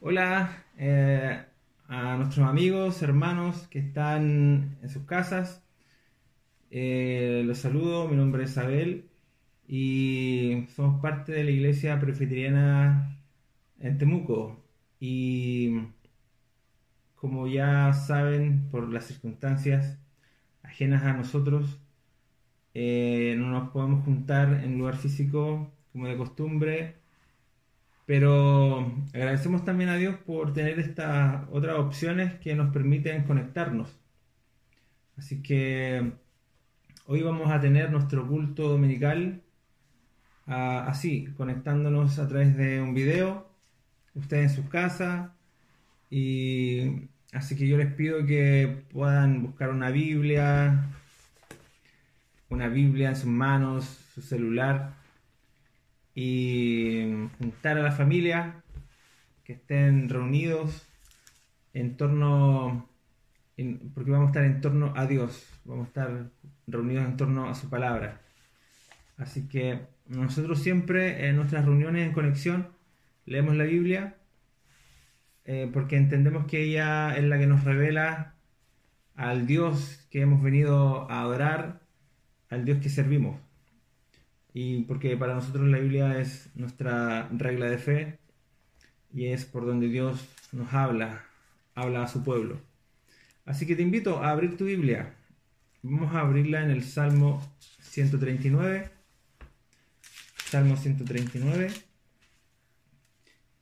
Hola eh, a nuestros amigos, hermanos que están en sus casas. Eh, los saludo, mi nombre es Abel y somos parte de la iglesia presbiteriana en Temuco. Y como ya saben, por las circunstancias ajenas a nosotros, eh, no nos podemos juntar en lugar físico como de costumbre pero agradecemos también a Dios por tener estas otras opciones que nos permiten conectarnos. Así que hoy vamos a tener nuestro culto dominical ah, así, conectándonos a través de un video, ustedes en sus casas. Y así que yo les pido que puedan buscar una Biblia, una Biblia en sus manos, su celular y juntar a la familia, que estén reunidos en torno, porque vamos a estar en torno a Dios, vamos a estar reunidos en torno a su palabra. Así que nosotros siempre en nuestras reuniones en conexión leemos la Biblia eh, porque entendemos que ella es la que nos revela al Dios que hemos venido a adorar, al Dios que servimos y porque para nosotros la Biblia es nuestra regla de fe y es por donde Dios nos habla, habla a su pueblo. Así que te invito a abrir tu Biblia. Vamos a abrirla en el Salmo 139. Salmo 139.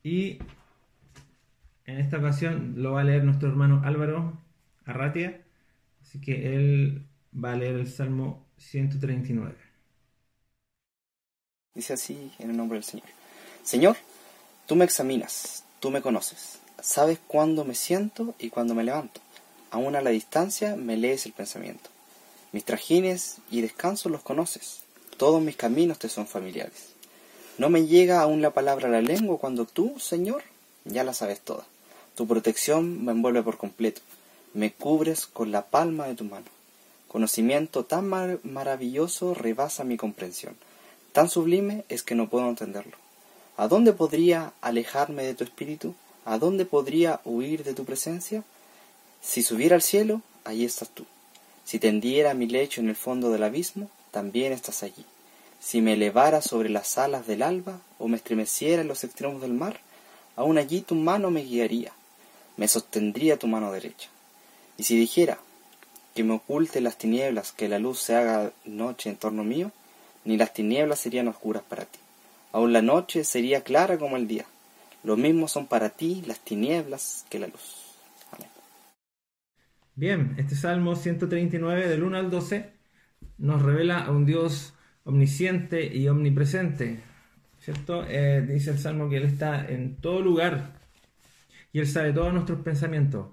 Y en esta ocasión lo va a leer nuestro hermano Álvaro Arratia. Así que él va a leer el Salmo 139. Dice así en el nombre del Señor. Señor, tú me examinas, tú me conoces, sabes cuándo me siento y cuándo me levanto. Aún a la distancia me lees el pensamiento. Mis trajines y descansos los conoces, todos mis caminos te son familiares. No me llega aún la palabra a la lengua cuando tú, Señor, ya la sabes toda. Tu protección me envuelve por completo, me cubres con la palma de tu mano. Conocimiento tan maravilloso rebasa mi comprensión Tan sublime es que no puedo entenderlo. ¿A dónde podría alejarme de tu espíritu? ¿A dónde podría huir de tu presencia? Si subiera al cielo, allí estás tú. Si tendiera mi lecho en el fondo del abismo, también estás allí. Si me elevara sobre las alas del alba o me estremeciera en los extremos del mar, aún allí tu mano me guiaría, me sostendría tu mano derecha. Y si dijera que me oculte las tinieblas, que la luz se haga noche en torno mío, ni las tinieblas serían oscuras para ti. Aun la noche sería clara como el día. Lo mismo son para ti las tinieblas que la luz. Amén. Bien, este Salmo 139 del 1 al 12 nos revela a un Dios omnisciente y omnipresente. ¿Cierto? Eh, dice el Salmo que Él está en todo lugar y Él sabe todos nuestros pensamientos.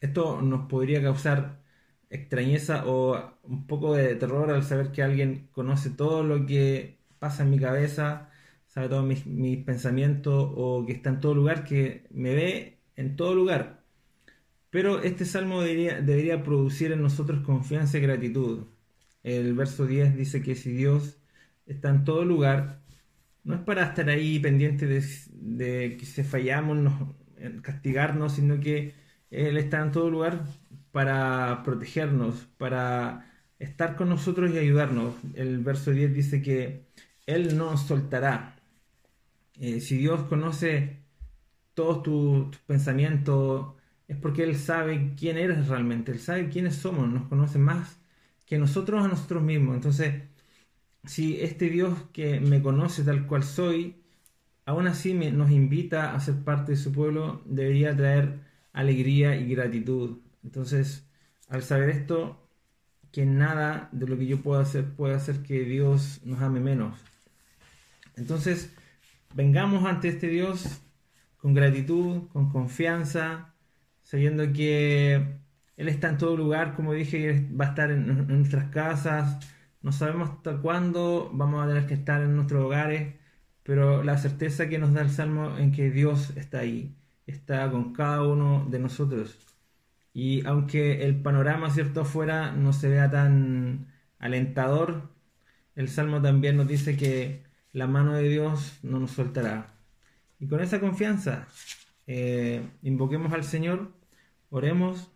Esto nos podría causar extrañeza o un poco de terror al saber que alguien conoce todo lo que pasa en mi cabeza, sabe todos mis, pensamientos o que está en todo lugar, que me ve en todo lugar. Pero este salmo debería, debería producir en nosotros confianza y gratitud. El verso 10 dice que si Dios está en todo lugar, no es para estar ahí pendiente de, que se fallamos, castigarnos, sino que Él está en todo lugar para protegernos, para estar con nosotros y ayudarnos. El verso 10 dice que Él no nos soltará. Eh, si Dios conoce todos tus pensamientos, es porque Él sabe quién eres realmente, Él sabe quiénes somos, nos conoce más que nosotros a nosotros mismos. Entonces, si este Dios que me conoce tal cual soy, aún así nos invita a ser parte de su pueblo, debería traer alegría y gratitud entonces, al saber esto, que nada de lo que yo pueda hacer puede hacer que Dios nos ame menos. Entonces, vengamos ante este Dios con gratitud, con confianza, sabiendo que Él está en todo lugar, como dije, va a estar en, nuestras casas. No sabemos hasta cuándo vamos a tener que estar en nuestros hogares, pero la certeza que nos da el Salmo en que Dios está ahí, está con cada uno de nosotros. Y aunque el panorama, ¿cierto?, afuera no se vea tan alentador, el Salmo también nos dice que la mano de Dios no nos soltará. Y con esa confianza, eh, invoquemos al Señor, oremos,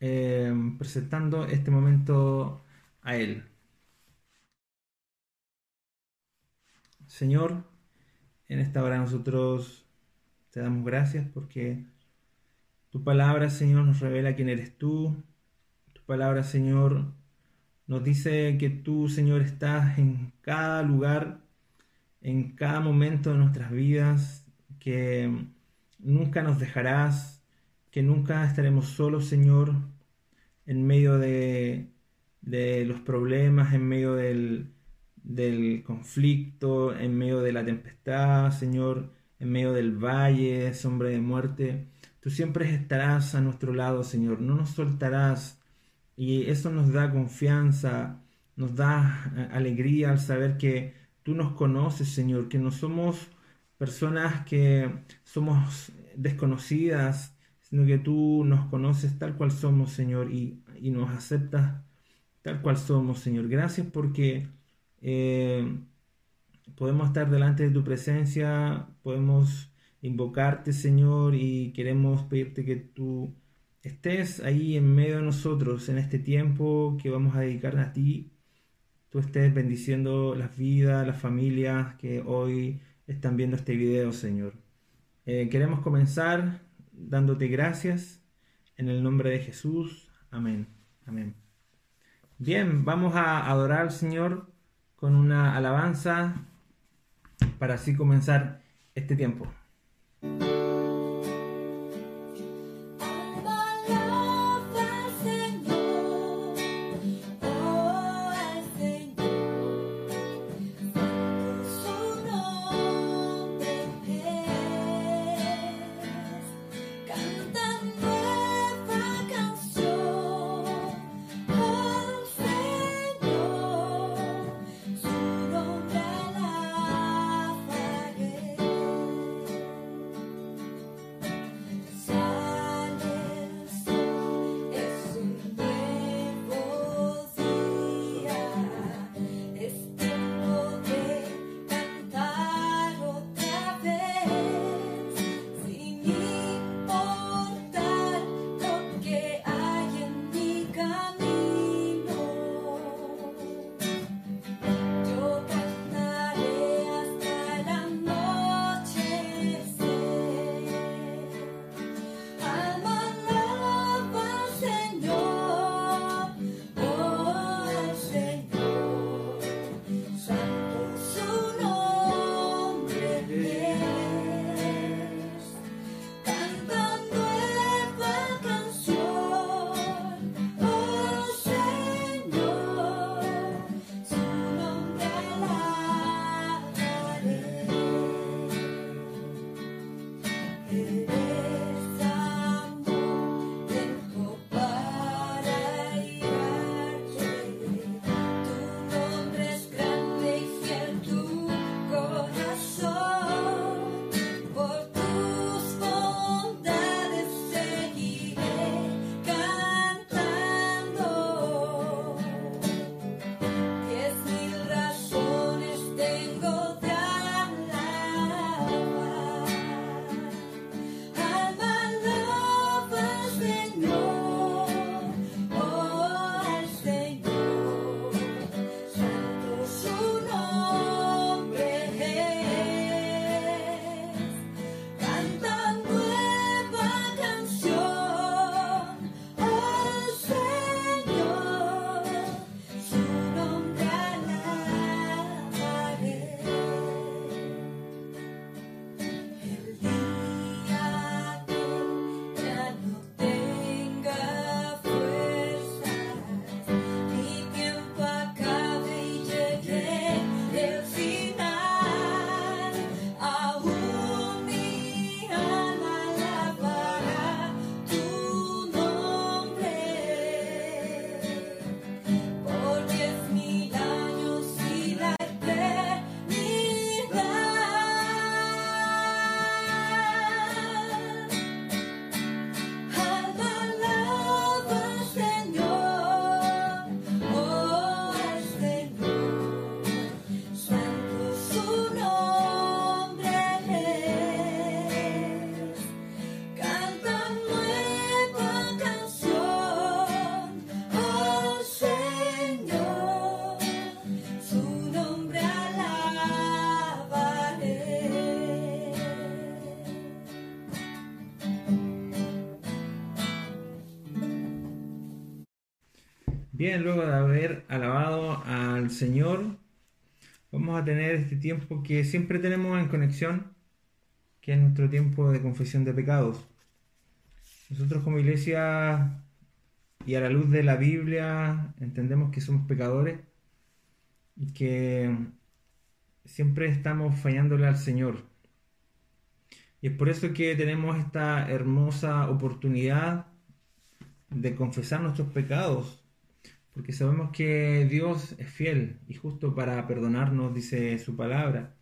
eh, presentando este momento a Él. Señor, en esta hora nosotros te damos gracias porque tu palabra, Señor, nos revela quién eres tú. Tu palabra, Señor, nos dice que tú, Señor, estás en cada lugar, en cada momento de nuestras vidas, que nunca nos dejarás, que nunca estaremos solos, Señor, en medio de, los problemas, en medio del, del conflicto, en medio de la tempestad, Señor, en medio del valle, sombra de muerte. Tú siempre estarás a nuestro lado, Señor, no nos soltarás. Y eso nos da confianza, nos da eh, alegría al saber que tú nos conoces, Señor, que no somos personas que somos desconocidas, sino que tú nos conoces tal cual somos, Señor, y, nos aceptas tal cual somos, Señor. Gracias porque eh, podemos estar delante de tu presencia, podemos invocarte, Señor, y queremos pedirte que tú estés ahí en medio de nosotros en este tiempo que vamos a dedicar a ti. Tú estés bendiciendo las vidas, las familias que hoy están viendo este video, Señor. Eh, queremos comenzar dándote gracias en el nombre de Jesús. Amén. Amén. Bien, vamos a adorar Señor con una alabanza para así comenzar este tiempo. Bien, luego de haber alabado al Señor, vamos a tener este tiempo que siempre tenemos en conexión, que es nuestro tiempo de confesión de pecados. Nosotros como iglesia y a la luz de la Biblia entendemos que somos pecadores y que siempre estamos fallándole al Señor. Y es por eso que tenemos esta hermosa oportunidad de confesar nuestros pecados, porque sabemos que Dios es fiel y justo para perdonarnos, dice su palabra.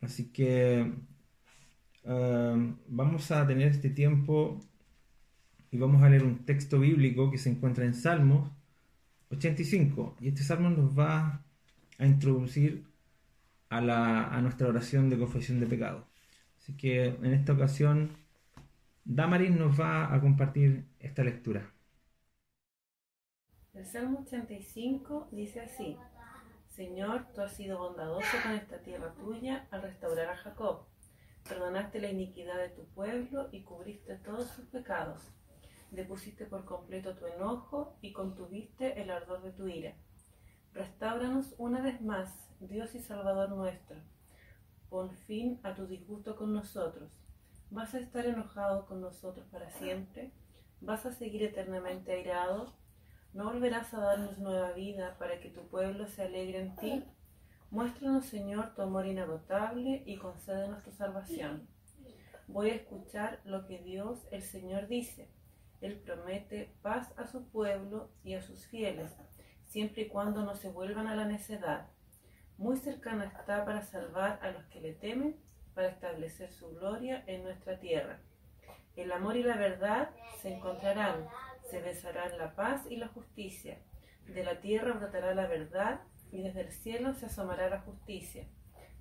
Así que um, vamos a tener este tiempo y vamos a leer un texto bíblico que se encuentra en Salmos 85. Y este salmo nos va a introducir a, la, a nuestra oración de confesión de pecado. Así que en esta ocasión, Damaris nos va a compartir esta lectura. El Salmo 85 dice así, Señor, tú has sido bondadoso con esta tierra tuya al restaurar a Jacob. Perdonaste la iniquidad de tu pueblo y cubriste todos sus pecados. Depusiste por completo tu enojo y contuviste el ardor de tu ira. Restauranos una vez más, Dios y Salvador nuestro Pon fin a tu disgusto con nosotros. ¿Vas a estar enojado con nosotros para siempre? ¿Vas a seguir eternamente airado? ¿No volverás a darnos nueva vida para que tu pueblo se alegre en ti? Muéstranos, Señor, tu amor inagotable y concédenos tu salvación. Voy a escuchar lo que Dios, el Señor, dice. Él promete paz a su pueblo y a sus fieles, siempre y cuando no se vuelvan a la necedad muy cercana está para salvar a los que le temen, para establecer su gloria en nuestra tierra. El amor y la verdad se encontrarán, se besarán la paz y la justicia. De la tierra brotará la verdad y desde el cielo se asomará la justicia.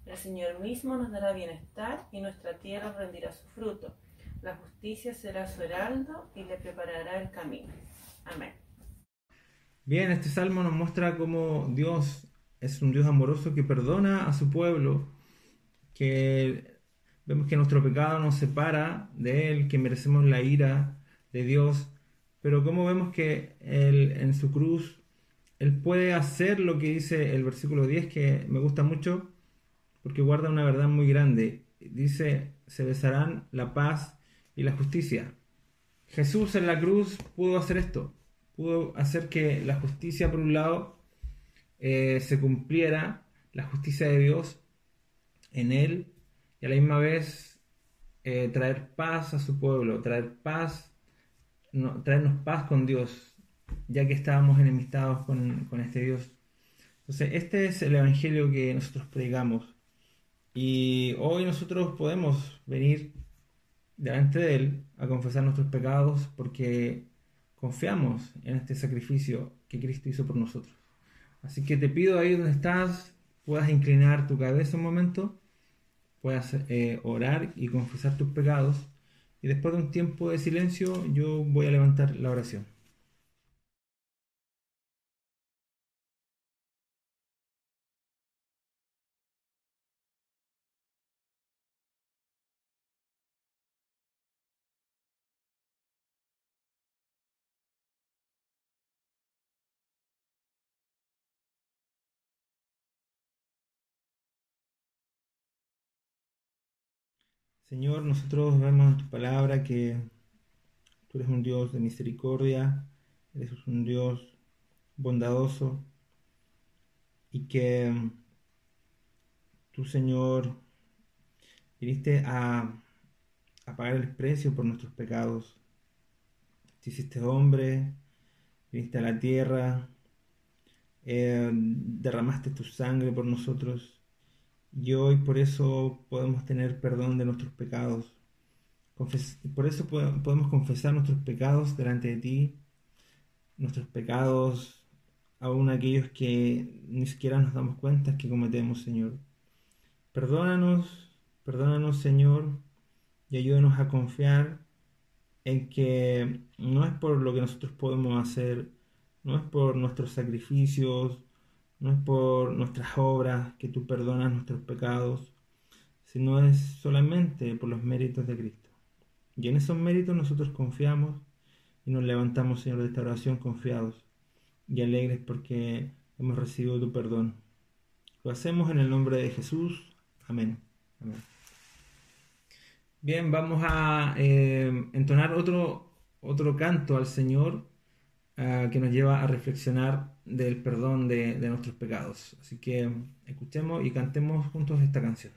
El Señor mismo nos dará bienestar y nuestra tierra rendirá su fruto. La justicia será su heraldo y le preparará el camino. Amén. Bien, este salmo nos muestra cómo Dios es un Dios amoroso que perdona a su pueblo, que vemos que nuestro pecado nos separa de Él, que merecemos la ira de Dios, pero como vemos que Él en su cruz, Él puede hacer lo que dice el versículo 10, que me gusta mucho, porque guarda una verdad muy grande. Dice, se besarán la paz y la justicia. Jesús en la cruz pudo hacer esto, pudo hacer que la justicia por un lado eh, se cumpliera la justicia de Dios en él y a la misma vez eh, traer paz a su pueblo, traer paz, traernos paz con Dios, ya que estábamos enemistados con, con este Dios. Entonces, este es el Evangelio que nosotros predicamos. Y hoy nosotros podemos venir delante de Él a confesar nuestros pecados porque confiamos en este sacrificio que Cristo hizo por nosotros. Así que te pido ahí donde estás, puedas inclinar tu cabeza un momento, puedas eh, orar y confesar tus pecados. Y después de un tiempo de silencio, yo voy a levantar la oración. Señor, nosotros vemos en tu palabra que tú eres un Dios de misericordia, eres un Dios bondadoso y que tú, Señor, viniste a, pagar el precio por nuestros pecados. Te hiciste hombre, viniste a la tierra, eh, derramaste tu sangre por nosotros y hoy por eso podemos tener perdón de nuestros pecados. por eso podemos confesar nuestros pecados delante de ti, nuestros pecados, aún aquellos que ni siquiera nos damos cuenta que cometemos, Señor. Perdónanos, perdónanos, Señor, y ayúdanos a confiar en que no es por lo que nosotros podemos hacer, no es por nuestros sacrificios, no es por nuestras obras que tú perdonas nuestros pecados, sino es solamente por los méritos de Cristo. Y en esos méritos nosotros confiamos y nos levantamos, Señor, de esta oración confiados, y alegres porque hemos recibido tu perdón. Lo hacemos en el nombre de Jesús. Amén. Bien, vamos a eh, entonar otro, otro canto al Señor ah, que nos lleva a reflexionar del perdón de, de nuestros pecados. Así que escuchemos y cantemos juntos esta canción.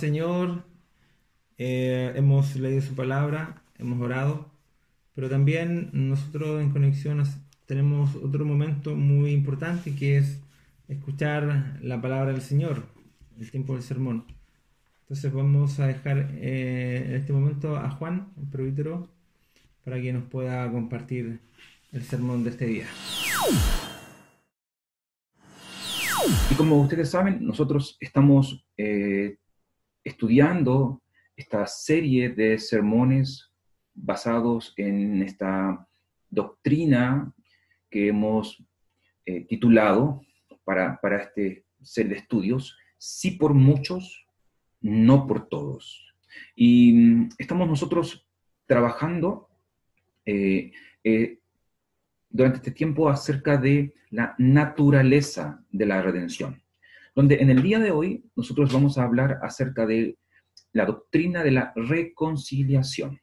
Señor, eh, hemos leído su palabra, hemos orado, pero también nosotros en Conexión tenemos otro momento muy importante que es escuchar la palabra del Señor, el tiempo del sermón. Entonces vamos a dejar eh, en este momento a Juan, el presbítero, para que nos pueda compartir el sermón de este día. Y como ustedes saben, nosotros estamos eh, estudiando esta serie de sermones basados en esta doctrina que hemos eh, titulado para, para este ser de estudios, sí por muchos, no por todos. Y mm, estamos nosotros trabajando eh, eh, durante este tiempo acerca de la naturaleza de la redención, donde en el día de hoy nosotros vamos a hablar acerca de la doctrina de la reconciliación.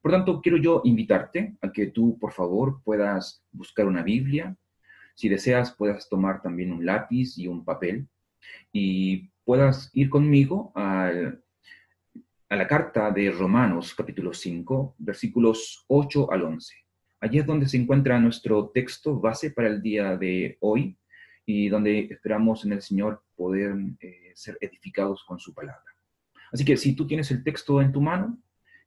Por tanto, quiero yo invitarte a que tú, por favor, puedas buscar una Biblia. Si deseas, puedas tomar también un lápiz y un papel y puedas ir conmigo a la carta de Romanos, capítulo 5, versículos 8 al 11. Allí es donde se encuentra nuestro texto base para el día de hoy y donde esperamos en el Señor poder eh, ser edificados con su palabra. Así que si tú tienes el texto en tu mano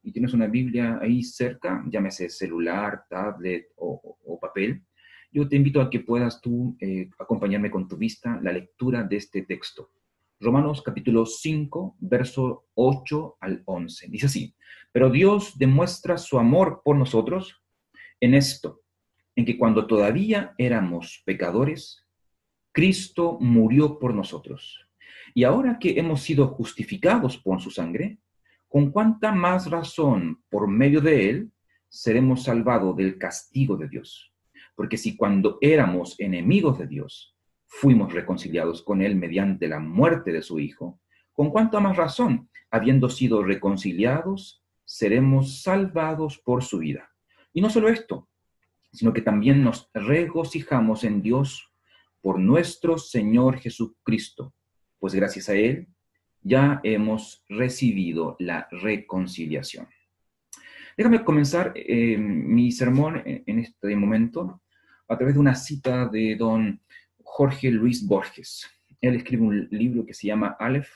y tienes una Biblia ahí cerca, llámese celular, tablet o, papel, yo te invito a que puedas tú eh, acompañarme con tu vista la lectura de este texto. Romanos capítulo 5, verso 8 al 11. Dice así, pero Dios demuestra su amor por nosotros en esto, en que cuando todavía éramos pecadores, Cristo murió por nosotros. Y ahora que hemos sido justificados por su sangre, con cuánta más razón por medio de él seremos salvados del castigo de Dios. Porque si cuando éramos enemigos de Dios, fuimos reconciliados con él mediante la muerte de su Hijo, con cuánta más razón, habiendo sido reconciliados, seremos salvados por su vida. Y no solo esto, sino que también nos regocijamos en Dios por nuestro Señor Jesucristo, pues gracias a Él ya hemos recibido la reconciliación. Déjame comenzar eh, mi sermón en, este momento a través de una cita de don Jorge Luis Borges. Él escribe un libro que se llama Aleph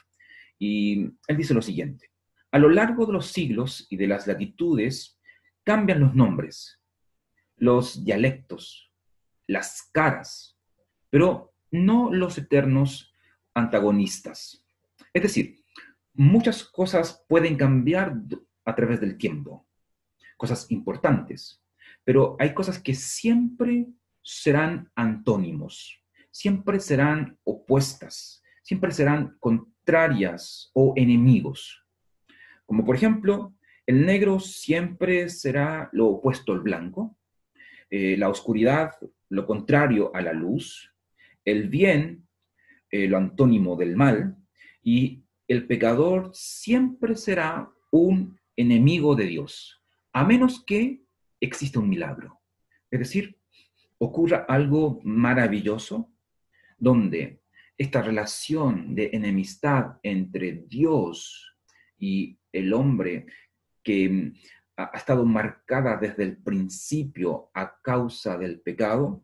y él dice lo siguiente. A lo largo de los siglos y de las latitudes cambian los nombres, los dialectos, las caras, pero no los eternos antagonistas. Es decir, muchas cosas pueden cambiar a través del tiempo, cosas importantes, pero hay cosas que siempre serán antónimos, siempre serán opuestas, siempre serán contrarias o enemigos. Como por ejemplo, el negro siempre será lo opuesto al blanco, eh, la oscuridad lo contrario a la luz, el bien eh, lo antónimo del mal, y el pecador siempre será un enemigo de Dios, a menos que exista un milagro. Es decir, ocurra algo maravilloso donde esta relación de enemistad entre Dios y el hombre que mm, ha ha estado marcada desde el principio a causa del pecado,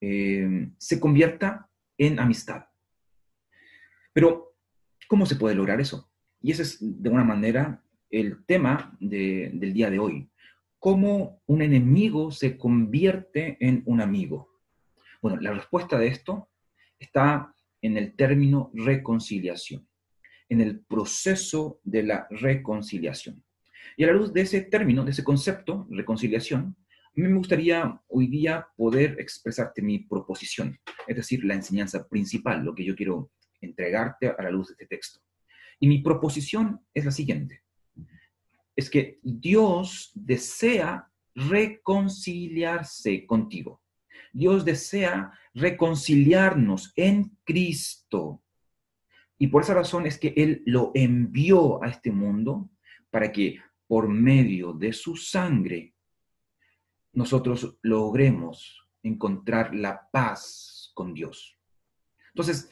eh, se convierta en amistad. Pero, ¿cómo se puede lograr eso? Y ese es, de una manera, el tema de- del día de hoy. ¿Cómo un enemigo se convierte en un amigo? Bueno, la respuesta de esto está en el término reconciliación, en el proceso de la reconciliación. Y a la luz de ese término, de ese concepto, reconciliación, me gustaría hoy día poder expresarte mi proposición, es decir, la enseñanza principal, lo que yo quiero entregarte a la luz de este texto. Y mi proposición es la siguiente. Es que Dios desea reconciliarse contigo. Dios desea reconciliarnos en Cristo. Y por esa razón es que Él lo envió a este mundo para que por medio de su sangre nosotros logremos encontrar la paz con Dios. Entonces,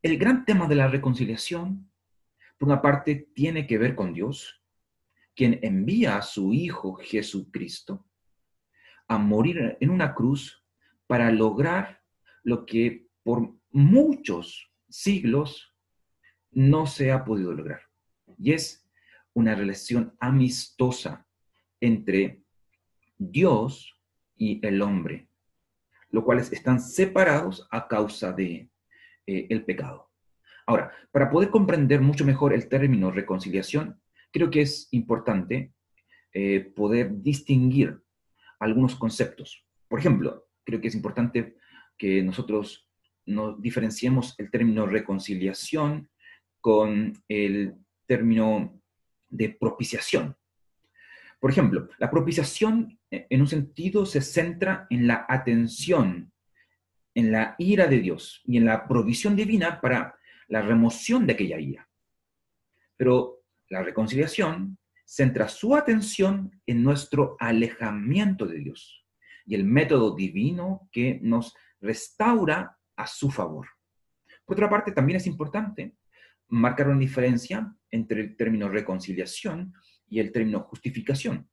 el gran tema de la reconciliación, por una parte, tiene que ver con Dios, quien envía a su Hijo Jesucristo a morir en una cruz para lograr lo que por muchos siglos no se ha podido lograr. Y es una relación amistosa entre Dios y el hombre, los cuales están separados a causa de eh, el pecado. Ahora, para poder comprender mucho mejor el término reconciliación, creo que es importante eh, poder distinguir algunos conceptos. Por ejemplo, creo que es importante que nosotros no diferenciemos el término reconciliación con el término de propiciación. Por ejemplo, la propiciación eh, en un sentido se centra en la atención, en la ira de Dios y en la provisión divina para la remoción de aquella ira. Pero la reconciliación centra su atención en nuestro alejamiento de Dios y el método divino que nos restaura a su favor. Por otra parte, también es importante marcar una diferencia entre el término reconciliación y el término justificación,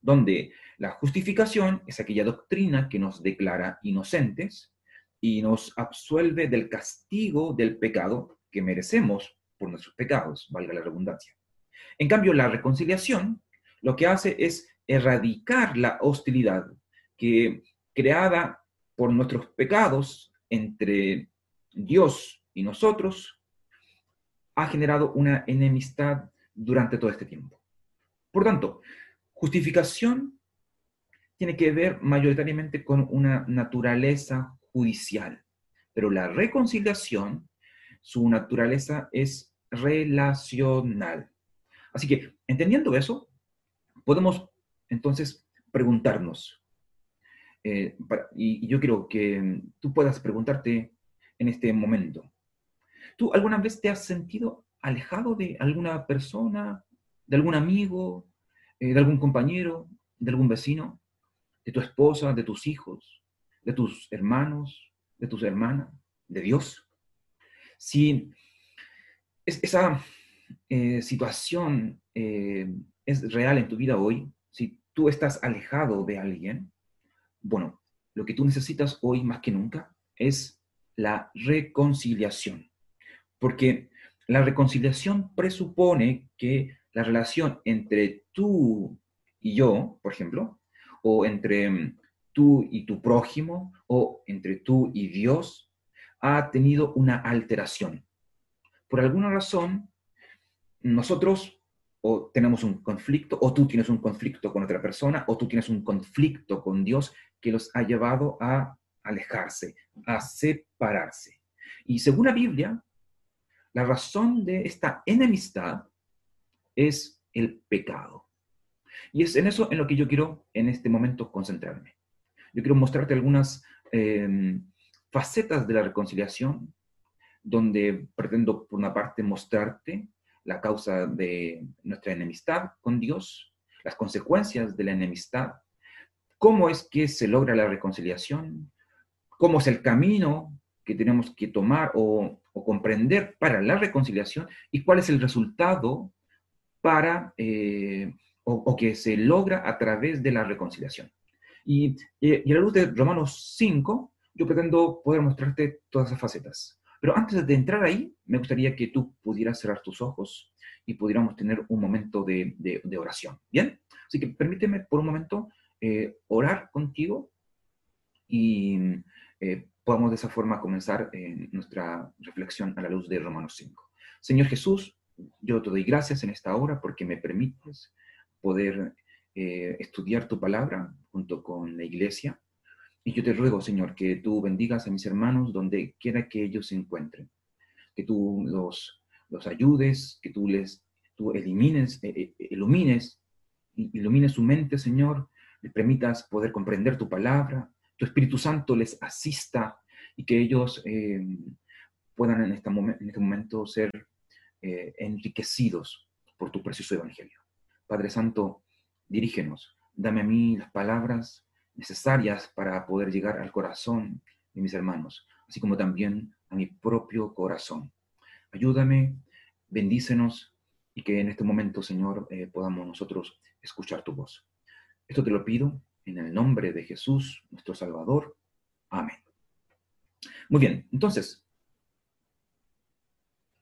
donde la justificación es aquella doctrina que nos declara inocentes y nos absuelve del castigo del pecado que merecemos por nuestros pecados, valga la redundancia. En cambio, la reconciliación lo que hace es erradicar la hostilidad que creada por nuestros pecados entre Dios y nosotros ha generado una enemistad durante todo este tiempo. Por tanto, justificación tiene que ver mayoritariamente con una naturaleza judicial, pero la reconciliación, su naturaleza es relacional. Así que, entendiendo eso, podemos entonces preguntarnos, eh, y, y yo quiero que tú puedas preguntarte en este momento, ¿tú alguna vez te has sentido alejado de alguna persona, de algún amigo, eh, de algún compañero, de algún vecino, de tu esposa, de tus hijos, de tus hermanos, de tus hermanas, de Dios? Si esa eh, situación eh, es real en tu vida hoy, si tú estás alejado de alguien, bueno, lo que tú necesitas hoy más que nunca es la reconciliación. Porque la reconciliación presupone que la relación entre tú y yo, por ejemplo, o entre mm, tú y tu prójimo, o entre tú y Dios, ha tenido una alteración. Por alguna razón, nosotros o tenemos un conflicto, o tú tienes un conflicto con otra persona, o tú tienes un conflicto con Dios que los ha llevado a alejarse, a separarse. Y según la Biblia, la razón de esta enemistad es el pecado. Y es en eso en lo que yo quiero en este momento concentrarme. Yo quiero mostrarte algunas em, facetas de la reconciliación, donde pretendo, por una parte, mostrarte la causa de nuestra enemistad con Dios, las consecuencias de la enemistad, cómo es que se logra la reconciliación, cómo es el camino que tenemos que tomar o, comprender para la reconciliación y cuál es el resultado para, eh, o, que se logra a través de la reconciliación. Y, y, a la luz de Romanos 5, yo pretendo poder mostrarte todas esas facetas. Pero antes de entrar ahí, me gustaría que tú pudieras cerrar tus ojos y pudiéramos tener un momento de, oración. ¿Bien? Así que permíteme por un momento eh, orar contigo y eh, podamos de esa forma comenzar nuestra reflexión a la luz de Romanos 5. Señor Jesús, yo te doy gracias en esta hora porque me permites poder eh, estudiar tu palabra junto con la iglesia. Y yo te ruego, Señor, que tú bendigas a mis hermanos donde quiera que ellos se encuentren, que tú los, los ayudes, que tú les tú elimines, eh, eh, ilumines, ilumines su mente, Señor, les permitas poder comprender tu palabra, tu Espíritu Santo les asista y que ellos eh, puedan en, esta en, este momento ser enriquecidos por tu precioso Evangelio. Padre Santo, dirígenos, dame a mí las palabras necesarias para poder llegar al corazón de mis hermanos, así como también a mi propio corazón. Ayúdame, bendícenos y que en este momento, Señor, eh, podamos nosotros escuchar tu voz. Esto te lo pido en el nombre de Jesús, nuestro Salvador. Amén. Muy bien, entonces,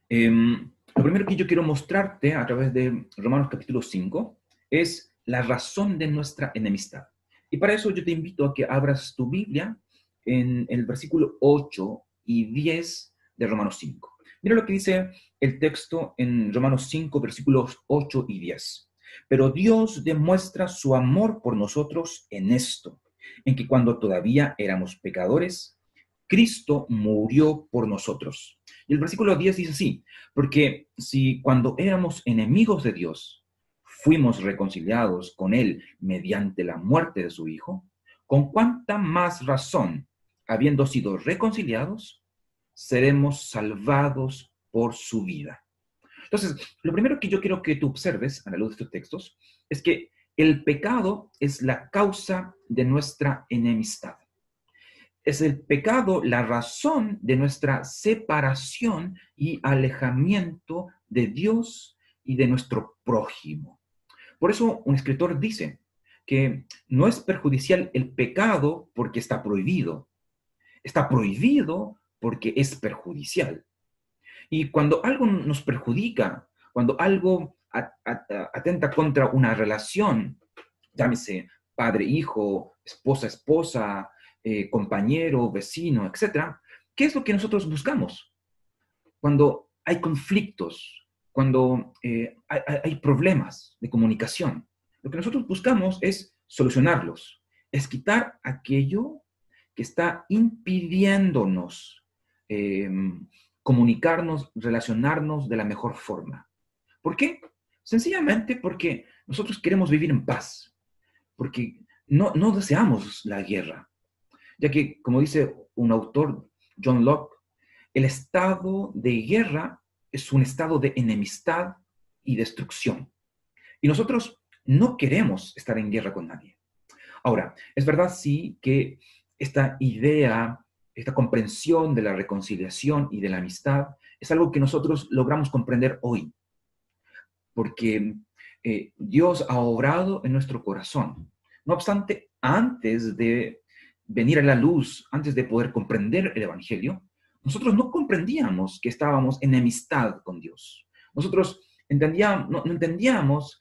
em, lo primero que yo quiero mostrarte a través de Romanos capítulo 5 es la razón de nuestra enemistad. Y para eso yo te invito a que abras tu Biblia en el versículo 8 y 10 de Romanos 5. Mira lo que dice el texto en Romanos 5, versículos 8 y 10. Pero Dios demuestra su amor por nosotros en esto, en que cuando todavía éramos pecadores, Cristo murió por nosotros. El versículo 10 dice así, porque si cuando éramos enemigos de Dios, fuimos reconciliados con Él mediante la muerte de su Hijo, con cuánta más razón, habiendo sido reconciliados, seremos salvados por su vida. Entonces, lo primero que yo quiero que tú observes a la luz de estos textos es que el pecado es la causa de nuestra enemistad. Es el pecado la razón de nuestra separación y alejamiento de Dios y de nuestro prójimo. Por eso un escritor dice que no es perjudicial el pecado porque está prohibido. Está prohibido porque es perjudicial. Y cuando algo nos perjudica, cuando algo atenta contra una relación, llámese padre-hijo, esposa-esposa, eh, compañero, vecino, etc., ¿qué es lo que nosotros buscamos? Cuando hay conflictos, cuando eh, hay, hay problemas de comunicación, lo que nosotros buscamos es solucionarlos, es quitar aquello que está impidiéndonos eh, comunicarnos, relacionarnos de la mejor forma. ¿Por qué? Sencillamente porque nosotros queremos vivir en paz, porque no, no deseamos la guerra, ya que, como dice un autor, John Locke, el estado de guerra es un estado de enemistad y destrucción. Y nosotros no queremos estar en guerra con nadie. Ahora, es verdad sí que esta idea esta comprensión de la reconciliación y de la amistad es algo que nosotros logramos comprender hoy, porque eh, Dios ha obrado en nuestro corazón. No obstante, antes de venir a la luz, antes de poder comprender el Evangelio, nosotros no comprendíamos que estábamos en enemistad con Dios. Nosotros entendíamos, no, no entendíamos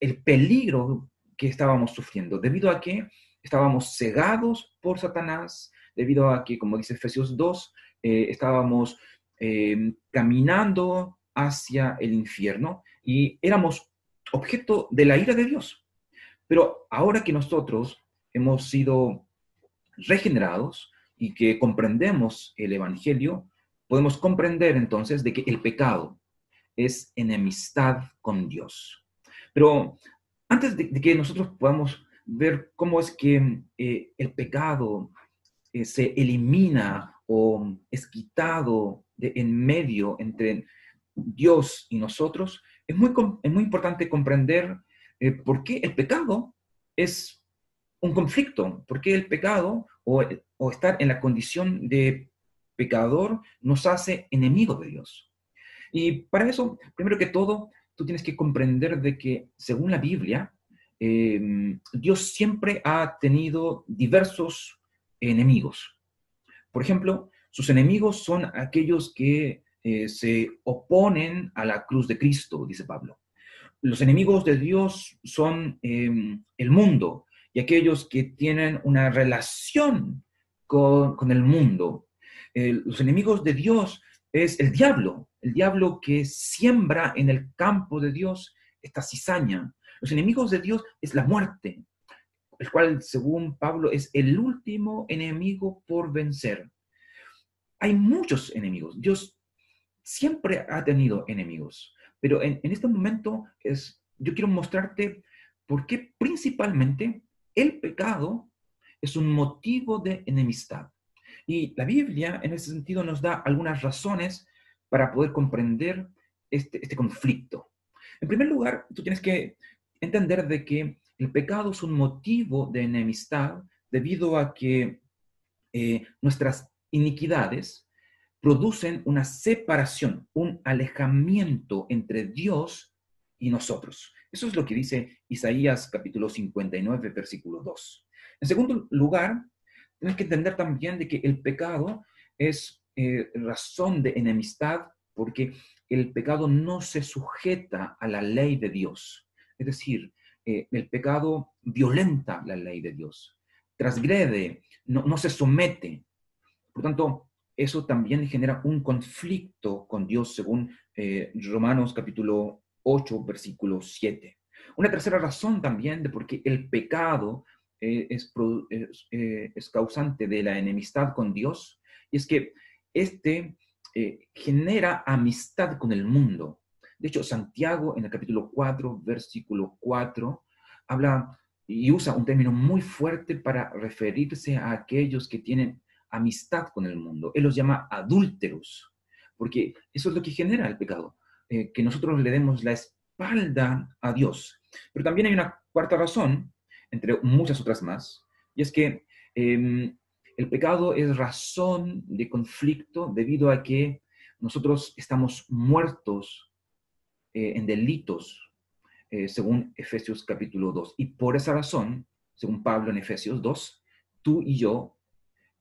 el peligro que estábamos sufriendo, debido a que estábamos cegados por Satanás, debido a que, como dice Efesios 2, eh, estábamos eh, caminando hacia el infierno y éramos objeto de la ira de Dios. Pero ahora que nosotros hemos sido regenerados y que comprendemos el Evangelio, podemos comprender entonces de que el pecado es enemistad con Dios. Pero antes de, que nosotros podamos ver cómo es que eh, el pecado eh, se elimina o es quitado de en medio entre Dios y nosotros, es muy, es muy importante comprender eh, por qué el pecado es un conflicto, por qué el pecado o, o estar en la condición de pecador nos hace enemigos de Dios. Y para eso, primero que todo, tú tienes que comprender de que, según la Biblia, eh, Dios siempre ha tenido diversos enemigos. Por ejemplo, sus enemigos son aquellos que eh, se oponen a la cruz de Cristo, dice Pablo. Los enemigos de Dios son em, el mundo y aquellos que tienen una relación con, el mundo. los enemigos de Dios es el diablo, el diablo que siembra en el campo de Dios esta cizaña. Los enemigos de Dios es la muerte, el cual, según Pablo, es el último enemigo por vencer. Hay muchos enemigos. Dios siempre ha tenido enemigos, pero en, este momento es, yo quiero mostrarte por qué principalmente el pecado es un motivo de enemistad. Y la Biblia, en ese sentido, nos da algunas razones para poder comprender este, este conflicto. En primer lugar, tú tienes que entender de que el pecado es un motivo de enemistad debido a que eh, nuestras iniquidades producen una separación, un alejamiento entre Dios y nosotros. Eso es lo que dice Isaías capítulo 59, versículo 2. En segundo lugar, tienes que entender también de que el pecado es eh, razón de enemistad porque el pecado no se sujeta a la ley de Dios. Es decir, eh, el pecado violenta la ley de Dios, transgrede, no, se somete. Por tanto, eso también genera un conflicto con Dios según eh, Romanos capítulo 8, versículo 7. Una tercera razón también de por qué el pecado eh, es, eh, es causante de la enemistad con Dios, y es que este eh, genera amistad con el mundo. De hecho, Santiago en el capítulo 4, versículo 4, habla y usa un término muy fuerte para referirse a aquellos que tienen amistad con el mundo. Él los llama adúlteros, porque eso es lo que genera el pecado, eh, que nosotros le demos la espalda a Dios. Pero también hay una cuarta razón, entre muchas otras más, y es que eh, el pecado es razón de conflicto debido a que nosotros estamos muertos eh, en delitos, eh, según Efesios capítulo 2. Y por esa razón, según Pablo en Efesios 2, tú y yo,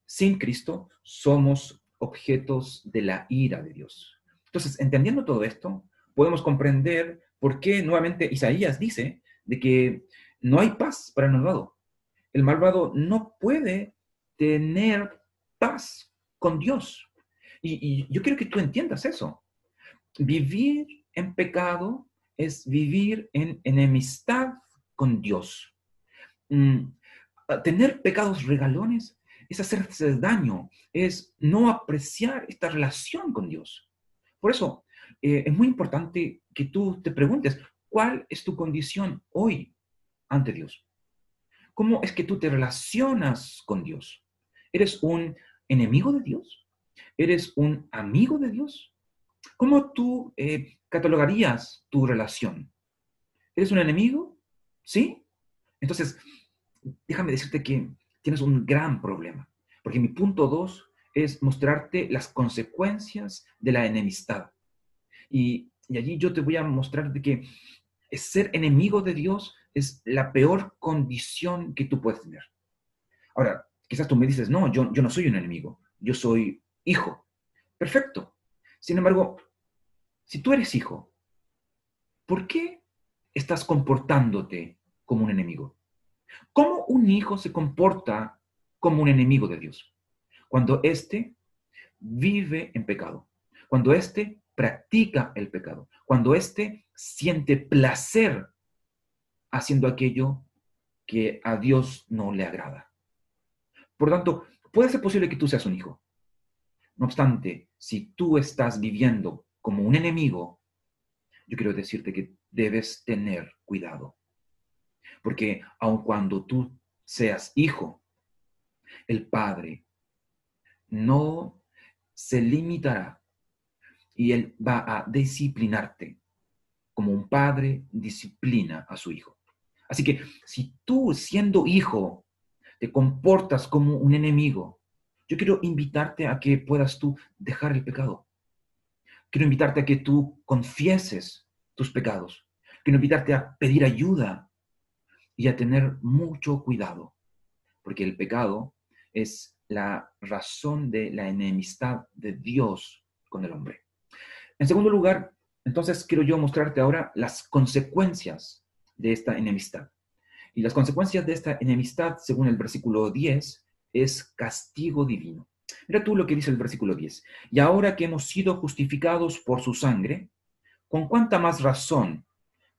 sin Cristo, somos objetos de la ira de Dios. Entonces, entendiendo todo esto, podemos comprender por qué nuevamente Isaías dice de que no hay paz para el malvado. El malvado no puede tener paz con Dios. Y, yo quiero que tú entiendas eso. Vivir en pecado es vivir en enemistad con Dios. Mm, tener pecados regalones es hacerse daño, es no apreciar esta relación con Dios. Por eso eh, es muy importante que tú te preguntes, ¿cuál es tu condición hoy ante Dios? ¿Cómo es que tú te relacionas con Dios? ¿Eres un enemigo de Dios? ¿Eres un amigo de Dios? ¿Cómo tú eh, catalogarías tu relación? ¿Eres un enemigo? ¿Sí? Entonces, déjame decirte que tienes un gran problema, porque mi punto dos es mostrarte las consecuencias de la enemistad. Y, y allí yo te voy a mostrar de que ser enemigo de Dios es la peor condición que tú puedes tener. Ahora, quizás tú me dices, no, yo, yo no soy un enemigo, yo soy hijo. Perfecto. Sin embargo, si tú eres hijo, ¿por qué estás comportándote como un enemigo? ¿Cómo un hijo se comporta como un enemigo de Dios? Cuando éste vive en pecado, cuando éste practica el pecado, cuando éste siente placer haciendo aquello que a Dios no le agrada. Por tanto, puede ser posible que tú seas un hijo. No obstante, si tú estás viviendo como un enemigo, yo quiero decirte que debes tener cuidado. Porque aun cuando tú seas hijo, el Padre no se limitará y Él va a disciplinarte como un padre disciplina a su hijo. Así que si tú siendo hijo te comportas como un enemigo, yo quiero invitarte a que puedas tú dejar el pecado. Quiero invitarte a que tú confieses tus pecados. Quiero invitarte a pedir ayuda y a tener mucho cuidado, porque el pecado es la razón de la enemistad de Dios con el hombre. En segundo lugar, entonces quiero yo mostrarte ahora las consecuencias de esta enemistad. Y las consecuencias de esta enemistad, según el versículo 10, es castigo divino. Mira tú lo que dice el versículo 10. Y ahora que hemos sido justificados por su sangre, ¿con cuánta más razón,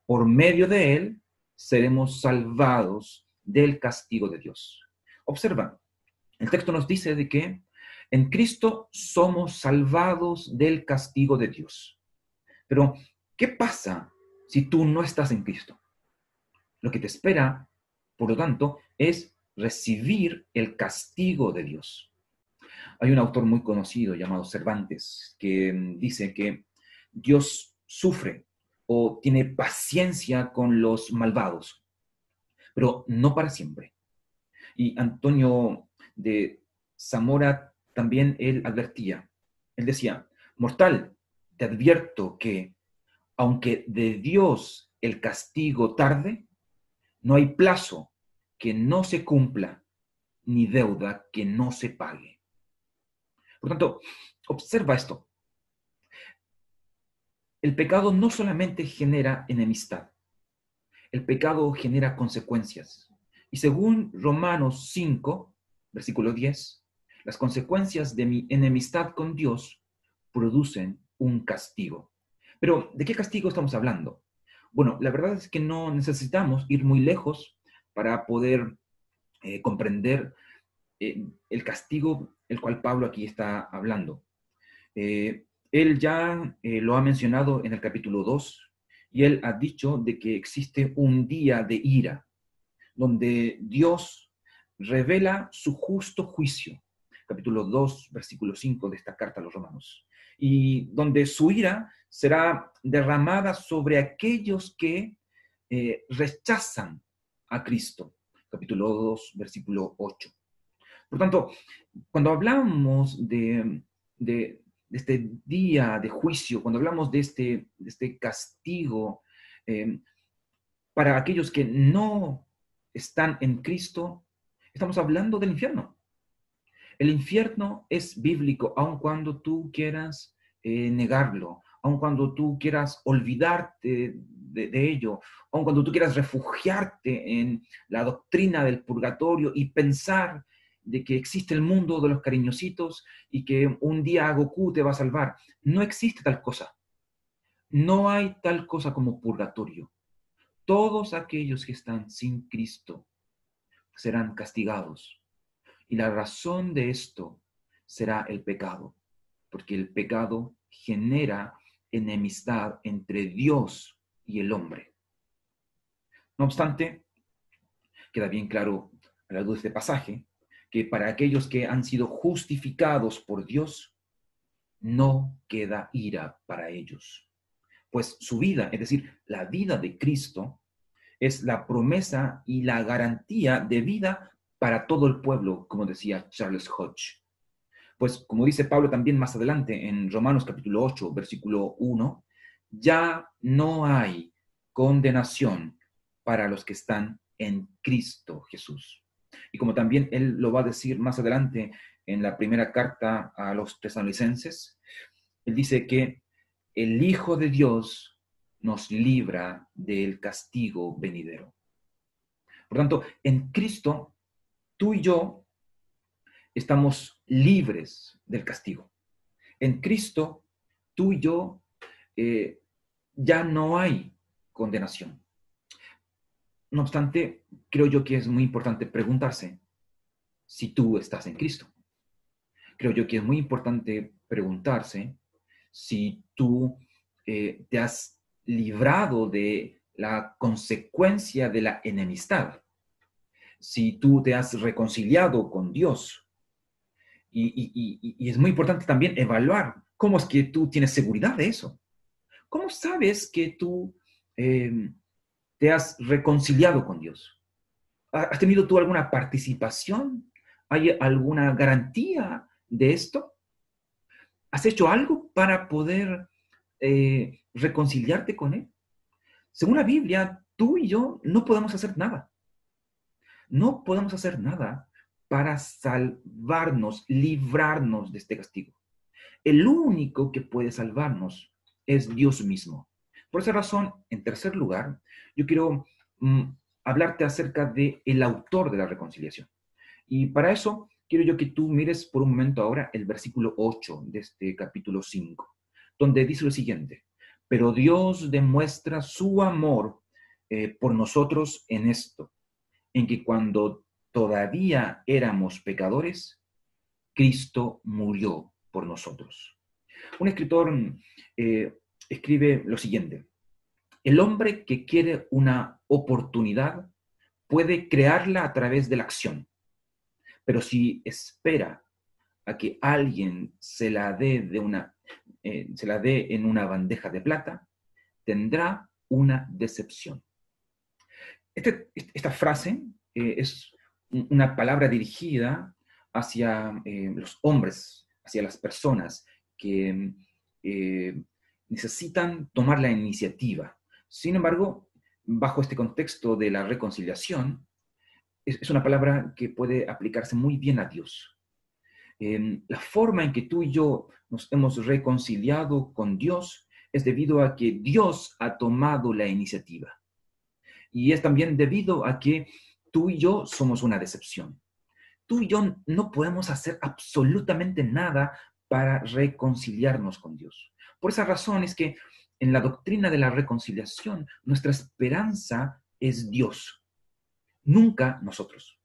por medio de él, seremos salvados del castigo de Dios? Observa, el texto nos dice de que en Cristo somos salvados del castigo de Dios. Pero, ¿qué pasa si tú no estás en Cristo? Lo que te espera, por lo tanto, es recibir el castigo de Dios. Hay un autor muy conocido llamado Cervantes que dice que Dios sufre o tiene paciencia con los malvados, pero no para siempre. Y Antonio de Zamora también él advertía, él decía, mortal, te advierto que, aunque de Dios el castigo tarde, no hay plazo que no se cumpla, ni deuda que no se pague. Por tanto, observa esto. El pecado no solamente genera enemistad, el pecado genera consecuencias. Y según Romanos 5, versículo 10, las consecuencias de mi enemistad con Dios producen un castigo. Pero, ¿de qué castigo estamos hablando? Bueno, la verdad es que no necesitamos ir muy lejos para poder eh, comprender eh, el castigo el cual Pablo aquí está hablando. Eh, él ya lo ha mencionado en el capítulo 2 y él ha dicho de que existe un día de ira donde Dios revela su justo juicio. Capítulo 2, versículo 5 de esta carta a los romanos. Y donde su ira será derramada sobre aquellos que rechazan a Cristo capítulo 2, versículo 8. Por tanto, cuando hablamos de, este día de juicio, cuando hablamos de este, este castigo eh, para aquellos que no están en Cristo, estamos hablando del infierno. El infierno es bíblico, aun cuando tú quieras eh, negarlo, aun cuando tú quieras olvidarte de, ello, aun cuando tú quieras refugiarte en la doctrina del purgatorio y pensar de que existe el mundo de los cariñositos y que un día Goku te va a salvar. No existe tal cosa. No hay tal cosa como purgatorio. Todos aquellos que están sin Cristo serán castigados. Y la razón de esto será el pecado, porque el pecado genera enemistad entre Dios y el hombre. No obstante, queda bien claro a la luz de este pasaje que para aquellos que han sido justificados por Dios, no queda ira para ellos. Pues su vida, es decir, la vida de Cristo, es la promesa y la garantía de vida para todo el pueblo, como decía Charles Hodge. Pues como dice Pablo también más adelante en Romanos capítulo 8, versículo 1, ya no hay condenación para los que están en Cristo Jesús. Y como también él lo va a decir más adelante en la primera carta a los tesalonicenses, él dice que el Hijo de Dios nos libra del castigo venidero. Por tanto, en Cristo, tú y yo estamos libres del castigo. En Cristo, tú y yo eh, ya no hay condenación. No obstante, creo yo que es muy importante preguntarse si tú estás en Cristo. Creo yo que es muy importante preguntarse si tú eh, te has librado de la consecuencia de la enemistad, si tú te has reconciliado con Dios. y es muy importante también evaluar cómo es que tú tienes seguridad de eso. ¿Cómo sabes que tú em, te has reconciliado con Dios? ¿Has tenido tú alguna participación? ¿Hay alguna garantía de esto? ¿Has hecho algo para poder eh, reconciliarte con Él? Según la Biblia, tú y yo no podemos hacer nada. No podemos hacer nada para salvarnos, librarnos de este castigo. El único que puede salvarnos es Dios mismo. Por esa razón, en tercer lugar, yo quiero mm, hablarte acerca de el autor de la reconciliación. Y para eso, quiero yo que tú mires por un momento ahora el versículo 8 de este capítulo 5, donde dice lo siguiente, pero Dios demuestra su amor eh, por nosotros en esto, en que cuando todavía éramos pecadores, Cristo murió por nosotros. Un escritor eh, escribe lo siguiente. El hombre que quiere una oportunidad puede crearla a través de la acción, pero si espera a que alguien se la dé, de una, eh, se la dé en una bandeja de plata, tendrá una decepción. Este, esta frase eh, es una palabra dirigida hacia los hombres, hacia las personas que eh, necesitan tomar la iniciativa. Sin embargo, bajo este contexto de la reconciliación, es, una palabra que puede aplicarse muy bien a Dios. La forma en que tú y yo nos hemos reconciliado con Dios es debido a que Dios ha tomado la iniciativa. Y es también debido a que tú y yo somos una decepción. Tú y yo no podemos hacer absolutamente nada para reconciliarnos con Dios. Por esa razón es que en la doctrina de la reconciliación, nuestra esperanza es Dios, nunca nosotros.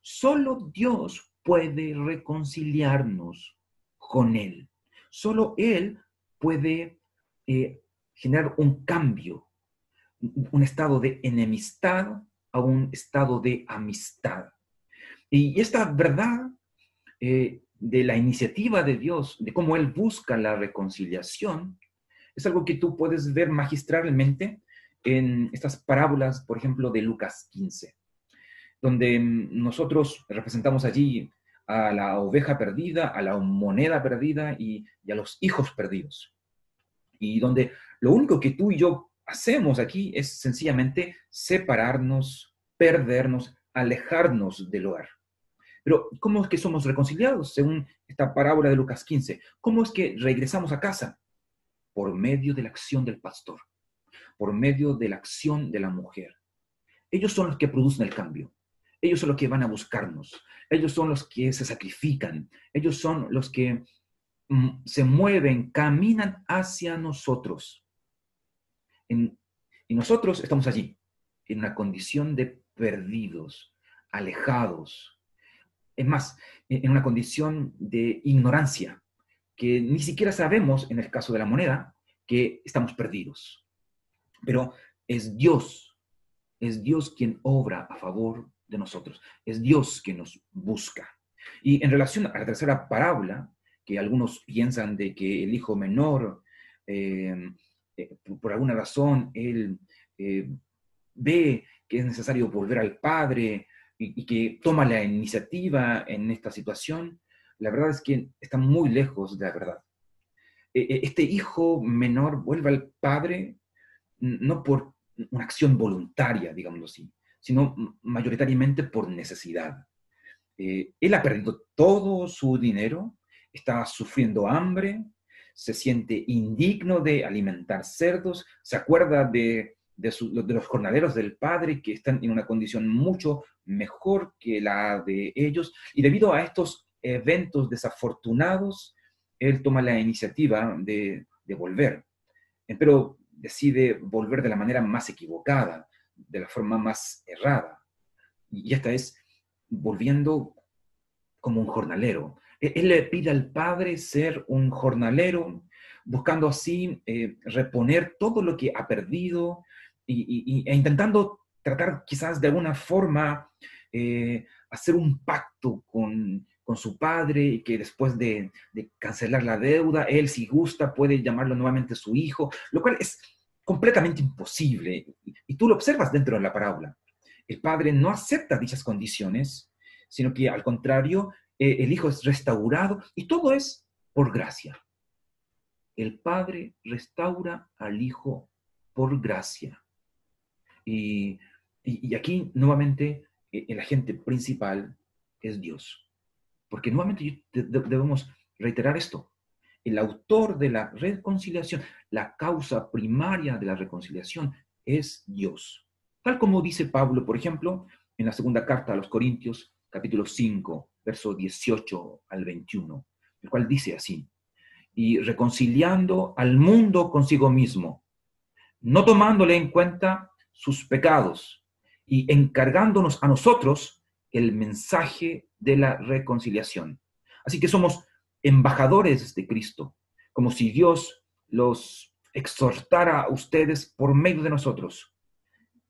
Solo Dios puede reconciliarnos con Él. Solo Él puede eh, generar un cambio, un estado de enemistad a un estado de amistad. Y esta verdad eh, de la iniciativa de Dios, de cómo Él busca la reconciliación, es algo que tú puedes ver magistralmente en estas parábolas, por ejemplo, de Lucas 15, donde mm, nosotros representamos allí a la oveja perdida, a la moneda perdida y, a los hijos perdidos. Y donde lo único que tú y yo hacemos aquí es sencillamente separarnos, perdernos, alejarnos del hogar. Pero ¿cómo es que somos reconciliados según esta parábola de Lucas 15? ¿Cómo es que regresamos a casa? Por medio de la acción del pastor, por medio de la acción de la mujer. Ellos son los que producen el cambio. Ellos son los que van a buscarnos. Ellos son los que se sacrifican. Ellos son los que mm, se mueven, caminan hacia nosotros. y nosotros estamos allí, en una condición de perdidos, alejados, es más, en una condición de ignorancia, que ni siquiera sabemos, en el caso de la moneda, que estamos perdidos. Pero es Dios, es Dios quien obra a favor de nosotros, es Dios quien nos busca. Y en relación a la tercera parábola, que algunos piensan de que el hijo menor, eh, eh, por alguna razón, él eh, ve que es necesario volver al padre y, que toma la iniciativa en esta situación, la verdad es que está muy lejos de la verdad. E, e, este hijo menor vuelve al padre no por una acción voluntaria, digámoslo así, sino mayoritariamente por necesidad. Eh, él ha perdido todo su dinero, está sufriendo hambre, se siente indigno de alimentar cerdos, se acuerda de de, los jornaleros del Padre que están en una condición mucho mejor que la de ellos. Y debido a estos eventos desafortunados, él toma la iniciativa de, de volver. Pero decide volver de la manera más equivocada, de la forma más errada. Y esta es volviendo como un jornalero. E-, él le pide al Padre ser un jornalero, buscando así eh, reponer todo lo que ha perdido, y, e intentando tratar quizás de alguna forma eh, hacer un pacto con, con, su padre y que después de, de, cancelar la deuda, él si gusta puede llamarlo nuevamente su hijo, lo cual es completamente imposible. Y, tú lo observas dentro de la parábola. El padre no acepta dichas condiciones, sino que al contrario, eh, el hijo es restaurado y todo es por gracia. El padre restaura al hijo por gracia. Y, aquí nuevamente eh, el agente principal es Dios. Porque nuevamente debemos reiterar esto. El autor de la reconciliación, la causa primaria de la reconciliación es Dios. Tal como dice Pablo, por ejemplo, en la segunda carta a los Corintios, capítulo 5, verso 18 al 21, el cual dice así, y reconciliando al mundo consigo mismo, no tomándole en cuenta sus pecados y encargándonos a nosotros el mensaje de la reconciliación. Así que somos embajadores de Cristo, como si Dios los exhortara a ustedes por medio de nosotros.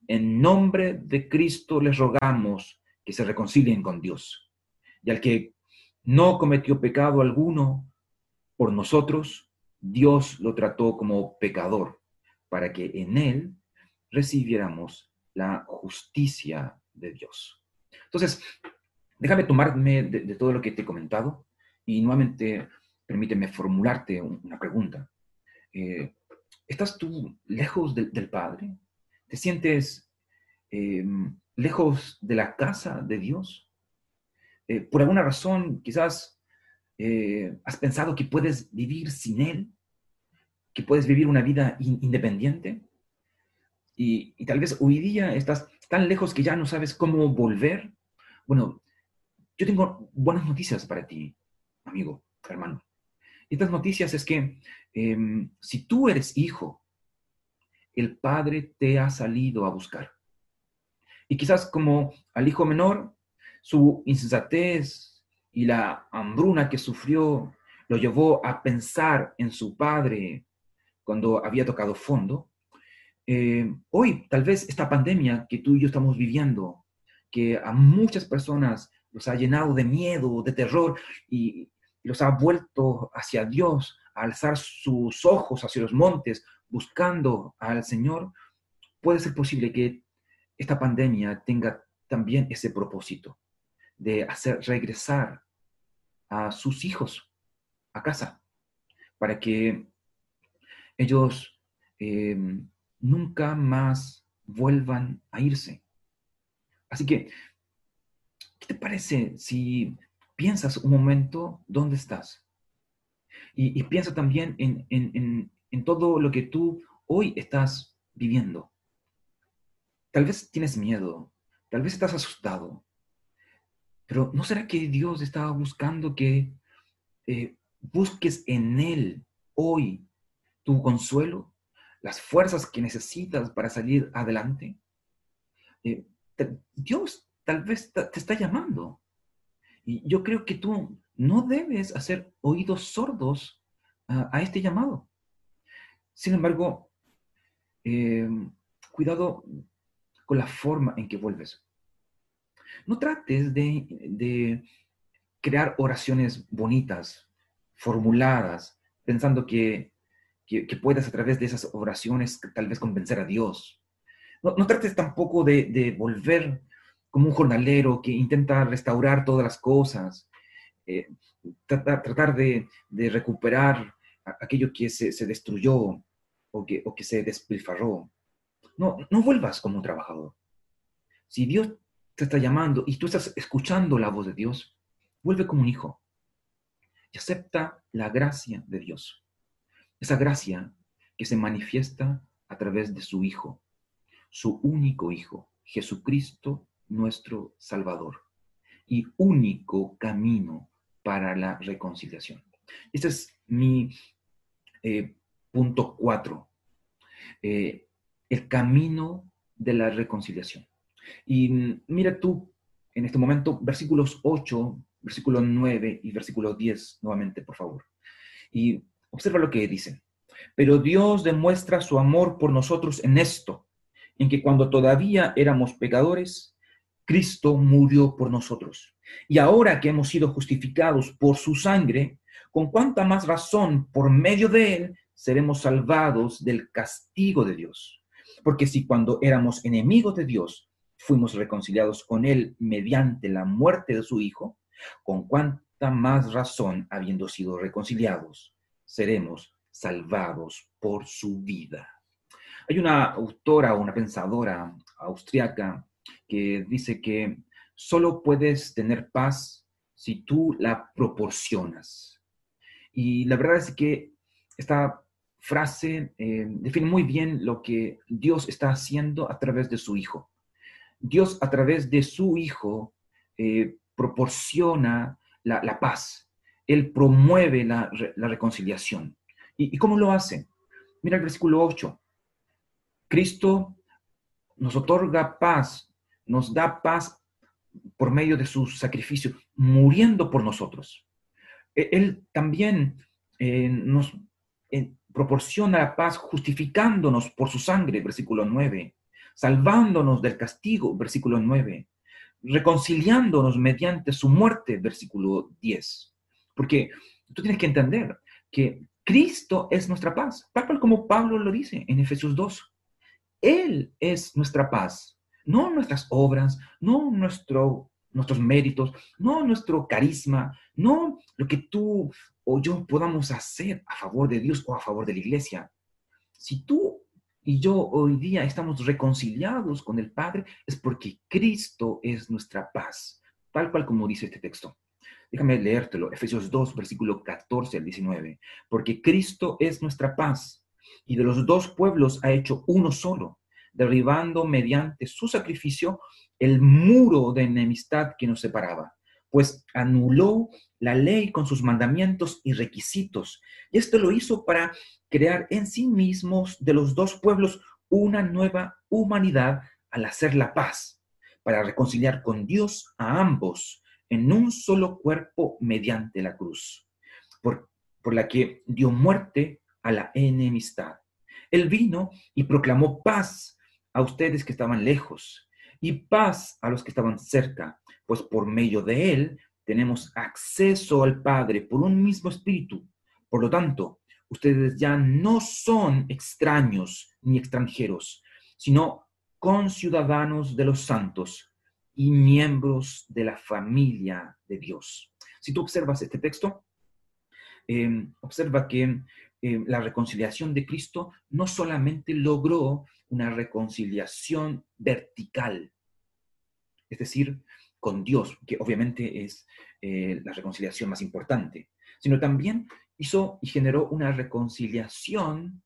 En nombre de Cristo les rogamos que se reconcilien con Dios. Y al que no cometió pecado alguno por nosotros, Dios lo trató como pecador, para que en él recibiéramos la justicia de Dios. Entonces, déjame tomarme de, todo lo que te he comentado y nuevamente permíteme formularte una pregunta. Eh, ¿Estás tú lejos del Padre? ¿Te sientes em, lejos de la casa de Dios? Eh, ¿Por alguna razón quizás eh, has pensado que puedes vivir sin Él? ¿Que puedes vivir una vida independiente? y, tal vez hoy día estás tan lejos que ya no sabes cómo volver. Bueno, yo tengo buenas noticias para ti, amigo, hermano. Estas noticias es que em, si tú eres hijo, el Padre te ha salido a buscar. Y quizás como al hijo menor, su insensatez y la hambruna que sufrió lo llevó a pensar en su padre cuando había tocado fondo. Eh, hoy, tal vez esta pandemia que tú y yo estamos viviendo, que a muchas personas los ha llenado de miedo, de terror y los ha vuelto hacia Dios, a alzar sus ojos hacia los montes, buscando al Señor, puede ser posible que esta pandemia tenga también ese propósito de hacer regresar a sus hijos a casa, para que ellos eh, nunca más vuelvan a irse. Así que, ¿qué te parece si piensas un momento dónde estás? Y, piensa también en, en todo lo que tú hoy estás viviendo. Tal vez tienes miedo, tal vez estás asustado, pero ¿no será que Dios estaba buscando que eh, busques en Él hoy tu consuelo, las fuerzas que necesitas para salir adelante? Eh, Dios tal vez te está llamando. Y yo creo que tú no debes hacer oídos sordos a, este llamado. Sin embargo, eh, cuidado con la forma en que vuelves. No trates de, crear oraciones bonitas, formuladas, pensando que, puedas a través de esas oraciones tal vez convencer a Dios. No, trates tampoco de, volver como un jornalero que intenta restaurar todas las cosas, eh, tratar, de, recuperar aquello que se, destruyó o que, o que se despilfarró. No, no vuelvas como un trabajador. Si Dios te está llamando y tú estás escuchando la voz de Dios, vuelve como un hijo y acepta la gracia de Dios. Esa gracia que se manifiesta a través de su Hijo, su único Hijo, Jesucristo nuestro Salvador y único camino para la reconciliación. Este es mi eh, punto cuatro, eh, el camino de la reconciliación. Y mira tú, en este momento, versículos 8, versículo 9 y versículo 10 nuevamente, por favor. Y observa lo que dice. Pero Dios demuestra su amor por nosotros en esto, en que cuando todavía éramos pecadores, Cristo murió por nosotros. Y ahora que hemos sido justificados por su sangre, con cuánta más razón por medio de él seremos salvados del castigo de Dios. Porque si cuando éramos enemigos de Dios, fuimos reconciliados con Él mediante la muerte de su Hijo, con cuánta más razón, habiendo sido reconciliados, seremos salvados por su vida. Hay una autora, una pensadora austriaca que dice que solo puedes tener paz si tú la proporcionas. Y la verdad es que esta frase eh, define muy bien lo que Dios está haciendo a través de su Hijo. Dios a través de su Hijo eh, proporciona la, paz. Él promueve la, reconciliación. ¿Y, cómo lo hace? Mira el versículo 8. Cristo nos otorga paz, nos da paz por medio de su sacrificio, muriendo por nosotros. E, él también eh, nos eh, proporciona la paz justificándonos por su sangre, versículo 9 salvándonos del castigo, versículo 9, reconciliándonos mediante su muerte, versículo 10. Porque tú tienes que entender que Cristo es nuestra paz, tal cual como Pablo lo dice en Efesios 2. Él es nuestra paz, no nuestras obras, no nuestro, nuestros méritos, no nuestro carisma, no lo que tú o yo podamos hacer a favor de Dios o a favor de la iglesia. Si tú y yo hoy día estamos reconciliados con el Padre, es porque Cristo es nuestra paz, tal cual como dice este texto. Déjame leértelo, Efesios 2, versículo 14 al 19. Porque Cristo es nuestra paz, y de los dos pueblos ha hecho uno solo, derribando mediante su sacrificio el muro de enemistad que nos separaba, pues anuló la ley con sus mandamientos y requisitos. Y esto lo hizo para crear en sí mismos de los dos pueblos una nueva humanidad al hacer la paz, para reconciliar con Dios a ambos en un solo cuerpo mediante la cruz, por, por la que dio muerte a la enemistad. Él vino y proclamó paz a ustedes que estaban lejos y paz a los que estaban cerca, pues por medio de Él tenemos acceso al Padre por un mismo espíritu. Por lo tanto, ustedes ya no son extraños ni extranjeros, sino conciudadanos de los santos y miembros de la familia de Dios. Si tú observas este texto, eh, observa que eh, la reconciliación de Cristo no solamente logró una reconciliación vertical, es decir, con Dios, que obviamente es eh, la reconciliación más importante, sino también hizo y generó una reconciliación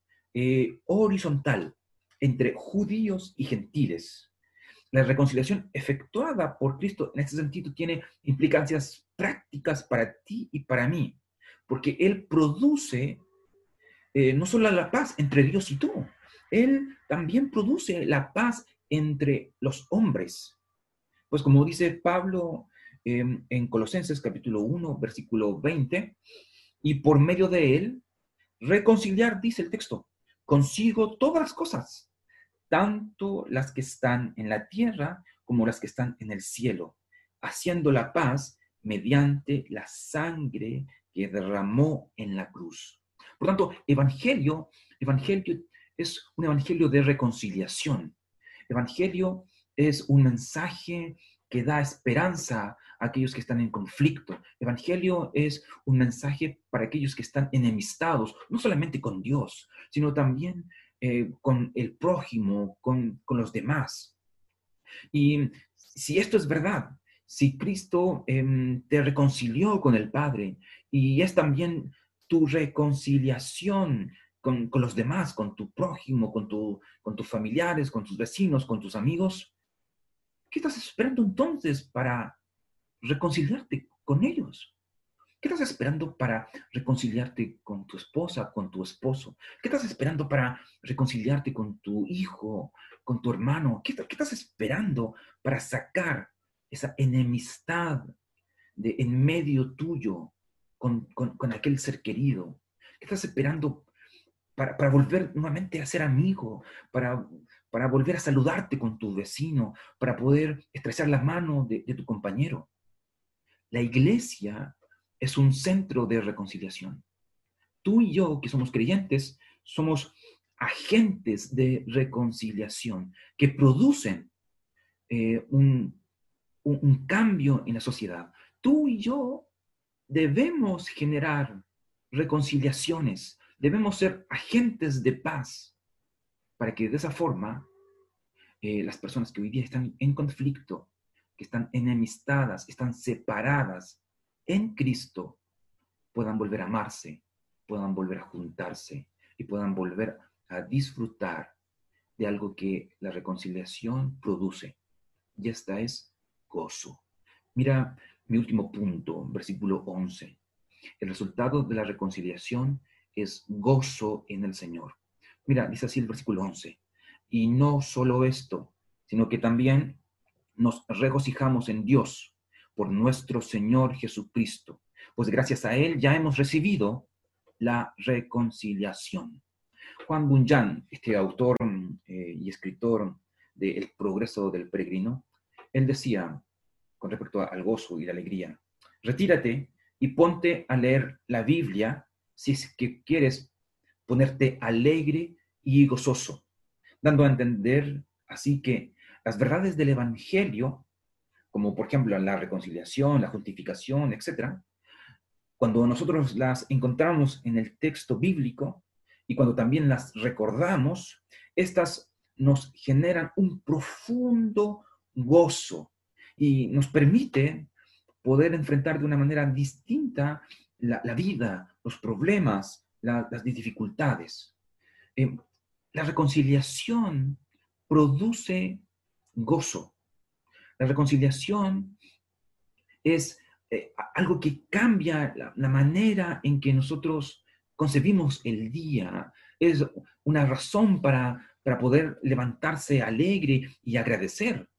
horizontal entre judíos y gentiles. La reconciliación efectuada por Cristo en este sentido tiene implicancias prácticas para ti y para mí, porque Él produce eh, no solo la paz entre Dios y tú, Él también produce la paz entre los hombres. Pues como dice Pablo em, en Colosenses capítulo 1, versículo 20, y por medio de Él, reconciliar, dice el texto, consigo todas las cosas, tanto las que están en la tierra como las que están en el cielo, haciendo la paz mediante la sangre que derramó en la cruz. Por tanto, evangelio, evangelio es un evangelio de reconciliación. Evangelio es un mensaje que da esperanza a aquellos que están en conflicto. Evangelio es un mensaje para aquellos que están enemistados, no solamente con Dios, sino también eh, con el prójimo, con, los demás. Y si esto es verdad, si Cristo em, te reconcilió con el Padre y es también tu reconciliación con, los demás, con tu prójimo, con, tu, con tus familiares, con tus vecinos, con tus amigos, ¿qué estás esperando entonces para reconciliarte con ellos? ¿Qué estás esperando para reconciliarte con tu esposa, con tu esposo? ¿Qué estás esperando para reconciliarte con tu hijo, con tu hermano? ¿Qué, estás esperando para sacar esa enemistad de en medio tuyo con, aquel ser querido? ¿Qué estás esperando para, volver nuevamente a ser amigo, para, para volver a saludarte con tu vecino, para poder estrechar la mano de tu compañero? La iglesia es un centro de reconciliación. Tú y yo, que somos creyentes, somos agentes de reconciliación que producen eh, un, un cambio en la sociedad. Tú y yo debemos generar reconciliaciones, debemos ser agentes de paz para que de esa forma eh, las personas que hoy día están en conflicto, que están enemistadas, están separadas, en Cristo puedan volver a amarse, puedan volver a juntarse y puedan volver a disfrutar de algo que la reconciliación produce. Y esta es gozo. Mira mi último punto, versículo 11. El resultado de la reconciliación es gozo en el Señor. Mira, dice así el versículo 11. Y no solo esto, sino que también nos regocijamos en Dios por nuestro Señor Jesucristo, pues gracias a Él ya hemos recibido la reconciliación. Juan Bunyan, este autor eh, y escritor de El progreso del peregrino, él decía, con respecto al gozo y la alegría, retírate y ponte a leer la Biblia si es que quieres ponerte alegre y gozoso, dando a entender así que las verdades del Evangelio como por ejemplo la reconciliación, la justificación, etc., cuando nosotros las encontramos en el texto bíblico y cuando también las recordamos, estas nos generan un profundo gozo y nos permite poder enfrentar de una manera distinta la, vida, los problemas, las dificultades. Eh, la reconciliación produce gozo. La reconciliación es eh, algo que cambia la, manera en que nosotros concebimos el día. Es una razón para, para poder levantarse alegre y agradecer.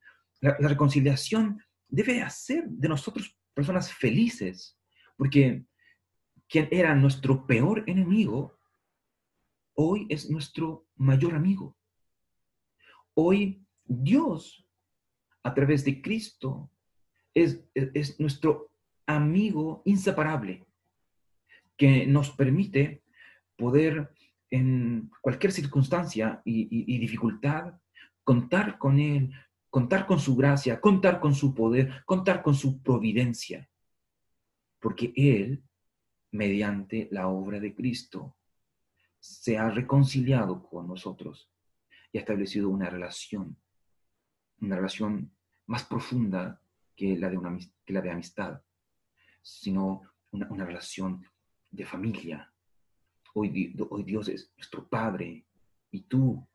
La, reconciliación debe hacer de nosotros personas felices, porque quien era nuestro peor enemigo, hoy es nuestro mayor amigo. Hoy Dios, a través de Cristo, es, es- es nuestro amigo inseparable, que nos permite poder en cualquier circunstancia y dificultad contar con Él, contar con su gracia, contar con su poder, contar con su providencia, porque Él, mediante la obra de Cristo, se ha reconciliado con nosotros y ha establecido una relación, una relación más profunda que la de, una, que la de amistad, sino una, relación de familia. Hoy Dios es nuestro Padre y tú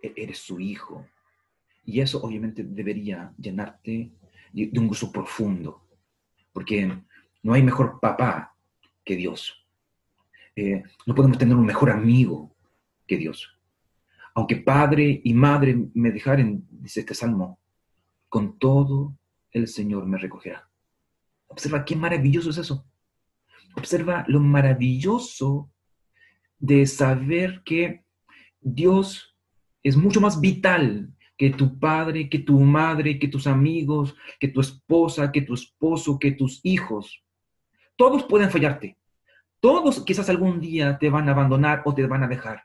e- eres su Hijo. Y eso obviamente debería llenarte de, un gozo profundo, porque no hay mejor papá que Dios. Eh, no podemos tener un mejor amigo que Dios. Aunque padre y madre me dejaren, dice este salmo, con todo el Señor me recogerá. Observa qué maravilloso es eso. Observa lo maravilloso de saber que Dios es mucho más vital que tu padre, que tu madre, que tus amigos, que tu esposa, que tu esposo, que tus hijos. Todos pueden fallarte. Todos quizás algún día te van a abandonar o te van a dejar.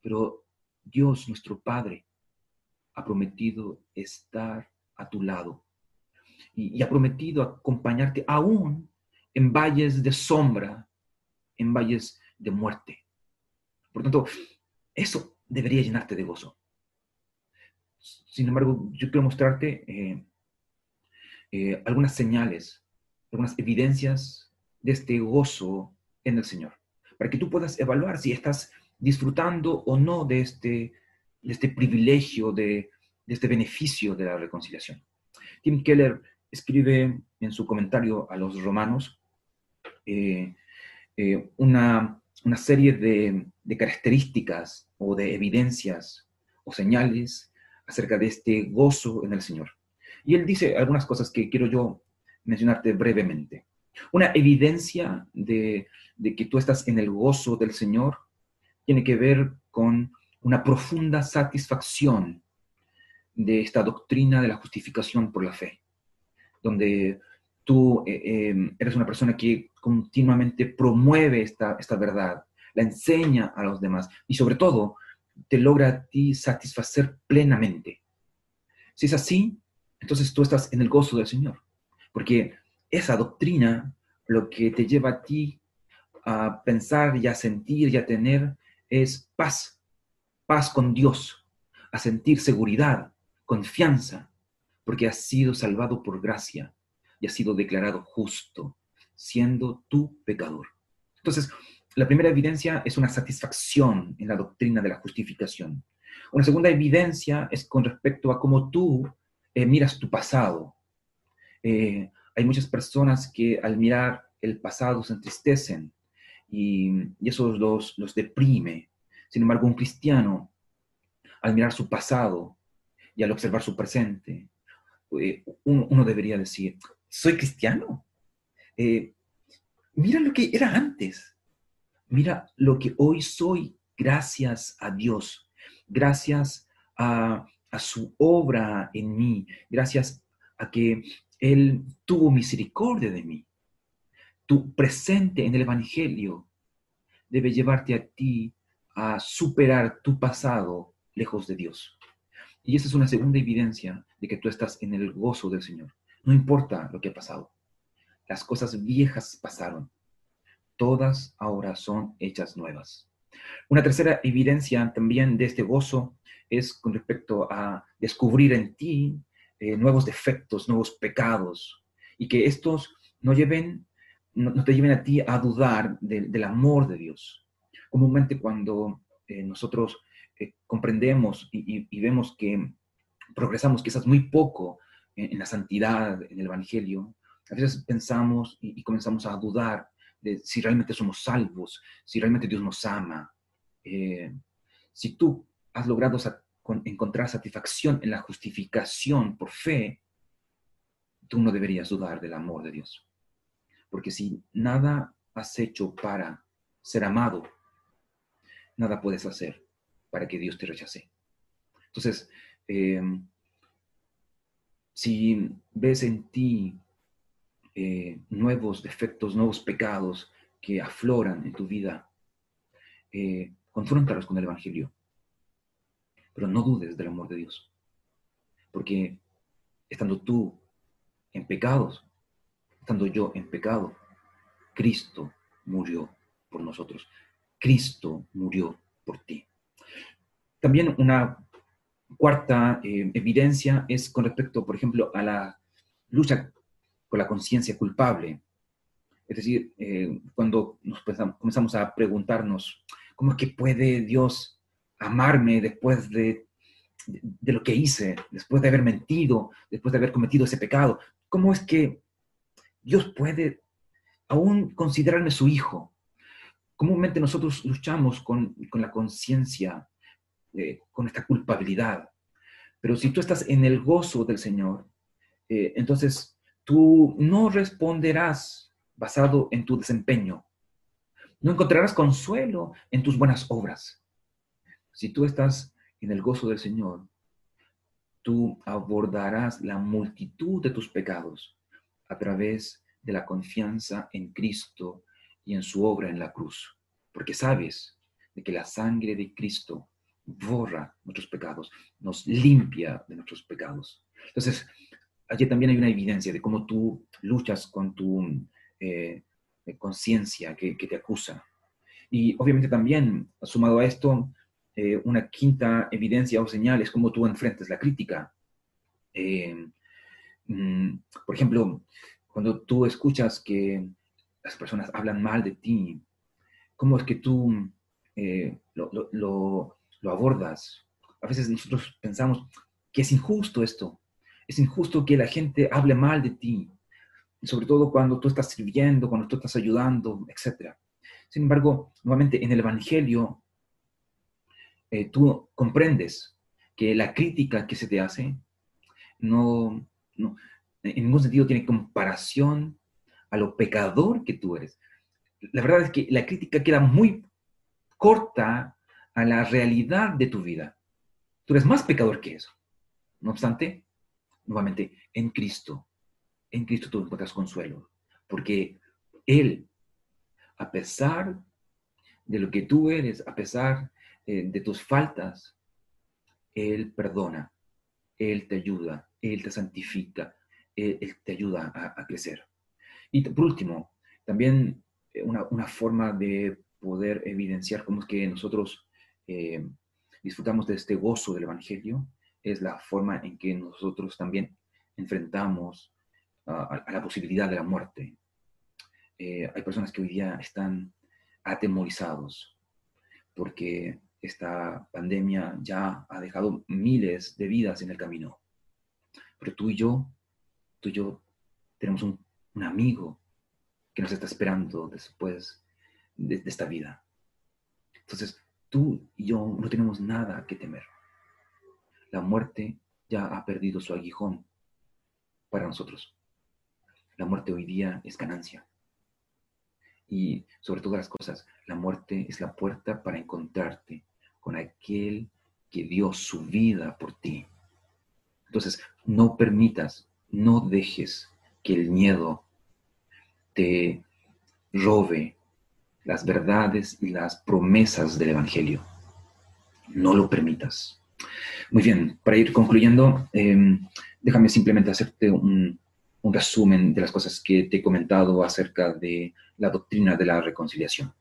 Pero Dios, nuestro Padre, ha prometido estar a tu lado y, ha prometido acompañarte aún en valles de sombra, en valles de muerte. Por tanto, eso debería llenarte de gozo. Sin embargo, yo quiero mostrarte eh, eh, algunas señales, algunas evidencias de este gozo en el Señor, para que tú puedas evaluar si estás disfrutando o no de este, de este privilegio, de, de este beneficio de la reconciliación. Tim Keller escribe en su comentario a los romanos eh, una, una serie de características o de evidencias o señales acerca de este gozo en el Señor. Y él dice algunas cosas que quiero yo mencionarte brevemente. Una evidencia de, de que tú estás en el gozo del Señor tiene que ver con una profunda satisfacción de esta doctrina de la justificación por la fe, donde tú eh, eh, eres una persona que continuamente promueve esta, esta verdad, la enseña a los demás y sobre todo te logra a ti satisfacer plenamente. Si es así, entonces tú estás en el gozo del Señor, porque esa doctrina lo que te lleva a ti a pensar y a sentir y a tener es paz, paz con Dios, a sentir seguridad, confianza, porque has sido salvado por gracia y has sido declarado justo, siendo tú pecador. Entonces, la primera evidencia es una satisfacción en la doctrina de la justificación. Una segunda evidencia es con respecto a cómo tú eh, miras tu pasado. Eh, hay muchas personas que al mirar el pasado se entristecen y, y eso los, los deprime. Sin embargo, un cristiano, al mirar su pasado y al observar su presente, eh, uno, uno, debería decir, soy cristiano. Mira lo que era antes. Mira lo que hoy soy gracias a Dios, gracias a, su obra en mí, gracias a que Él tuvo misericordia de mí. Tu presente en el Evangelio debe llevarte a ti a superar tu pasado lejos de Dios. Y esa es una segunda evidencia de que tú estás en el gozo del Señor. No importa lo que ha pasado. Las cosas viejas pasaron. Todas ahora son hechas nuevas. Una tercera evidencia también de este gozo es con respecto a descubrir en ti eh, nuevos defectos, nuevos pecados, y que estos no, lleven, no, te lleven a ti a dudar de, del amor de Dios. Comúnmente cuando eh, nosotros eh, comprendemos y, vemos que progresamos quizás muy poco en, la santidad, en el Evangelio, a veces pensamos y, comenzamos a dudar de si realmente somos salvos, si realmente Dios nos ama. Eh, si tú has logrado encontrar satisfacción en la justificación por fe, tú no deberías dudar del amor de Dios. Porque si nada has hecho para ser amado, nada puedes hacer para que Dios te rechace. Entonces, eh, si ves en ti eh, nuevos defectos, nuevos pecados que afloran en tu vida, eh, confróntalos con el Evangelio. Pero no dudes del amor de Dios. Porque estando tú en pecados, estando yo en pecado, Cristo murió por nosotros. Cristo murió por ti. También una cuarta eh, evidencia es con respecto, por ejemplo, a la lucha con la conciencia culpable. Es decir, eh, cuando nos pensam- comenzamos a preguntarnos, ¿cómo es que puede Dios amarme después de, de, de lo que hice, después de haber mentido, después de haber cometido ese pecado? ¿Cómo es que Dios puede aún considerarme su hijo? Comúnmente nosotros luchamos con, con la conciencia, eh, con esta culpabilidad. Pero si tú estás en el gozo del Señor, eh, entonces tú no responderás basado en tu desempeño. No encontrarás consuelo en tus buenas obras. Si tú estás en el gozo del Señor, tú abordarás la multitud de tus pecados a través de la confianza en Cristo y en su obra en la cruz. Porque sabes de que la sangre de Cristo borra nuestros pecados, nos limpia de nuestros pecados. Entonces, allí también hay una evidencia de cómo tú luchas con tu eh, conciencia que, te acusa. Y obviamente también, sumado a esto, eh, una quinta evidencia o señal es cómo tú enfrentas la crítica. Eh, mm, por ejemplo, cuando tú escuchas que las personas hablan mal de ti, ¿cómo es que tú lo, lo, lo abordas? A veces nosotros pensamos que es injusto esto, es injusto que la gente hable mal de ti, sobre todo cuando tú estás sirviendo, cuando tú estás ayudando, etc. Sin embargo, nuevamente en el Evangelio, eh, tú comprendes que la crítica que se te hace no, no, en ningún sentido tiene comparación a lo pecador que tú eres. La verdad es que la crítica queda muy corta a la realidad de tu vida. Tú eres más pecador que eso. No obstante, nuevamente, en Cristo, en Cristo tú encuentras consuelo, porque Él, a pesar de lo que tú eres, a pesar eh, de tus faltas, Él perdona, Él te ayuda, Él te santifica, Él, te ayuda a, crecer. Y por último, también una, una, forma de poder evidenciar cómo es que nosotros eh, disfrutamos de este gozo del Evangelio es la forma en que nosotros también enfrentamos a, la posibilidad de la muerte. Eh, hay personas que hoy día están atemorizados porque esta pandemia ya ha dejado miles de vidas en el camino. Pero tú y yo, tú y yo tenemos un, un amigo que nos está esperando después de, de esta vida. Entonces, tú y yo no tenemos nada que temer. La muerte ya ha perdido su aguijón para nosotros. La muerte hoy día es ganancia. Y sobre todas las cosas, la muerte es la puerta para encontrarte con aquel que dio su vida por ti. Entonces, no permitas, no dejes que el miedo te robe las verdades y las promesas del Evangelio. No lo permitas. Muy bien, para ir concluyendo, eh, déjame simplemente hacerte un, un, resumen de las cosas que te he comentado acerca de la doctrina de la reconciliación.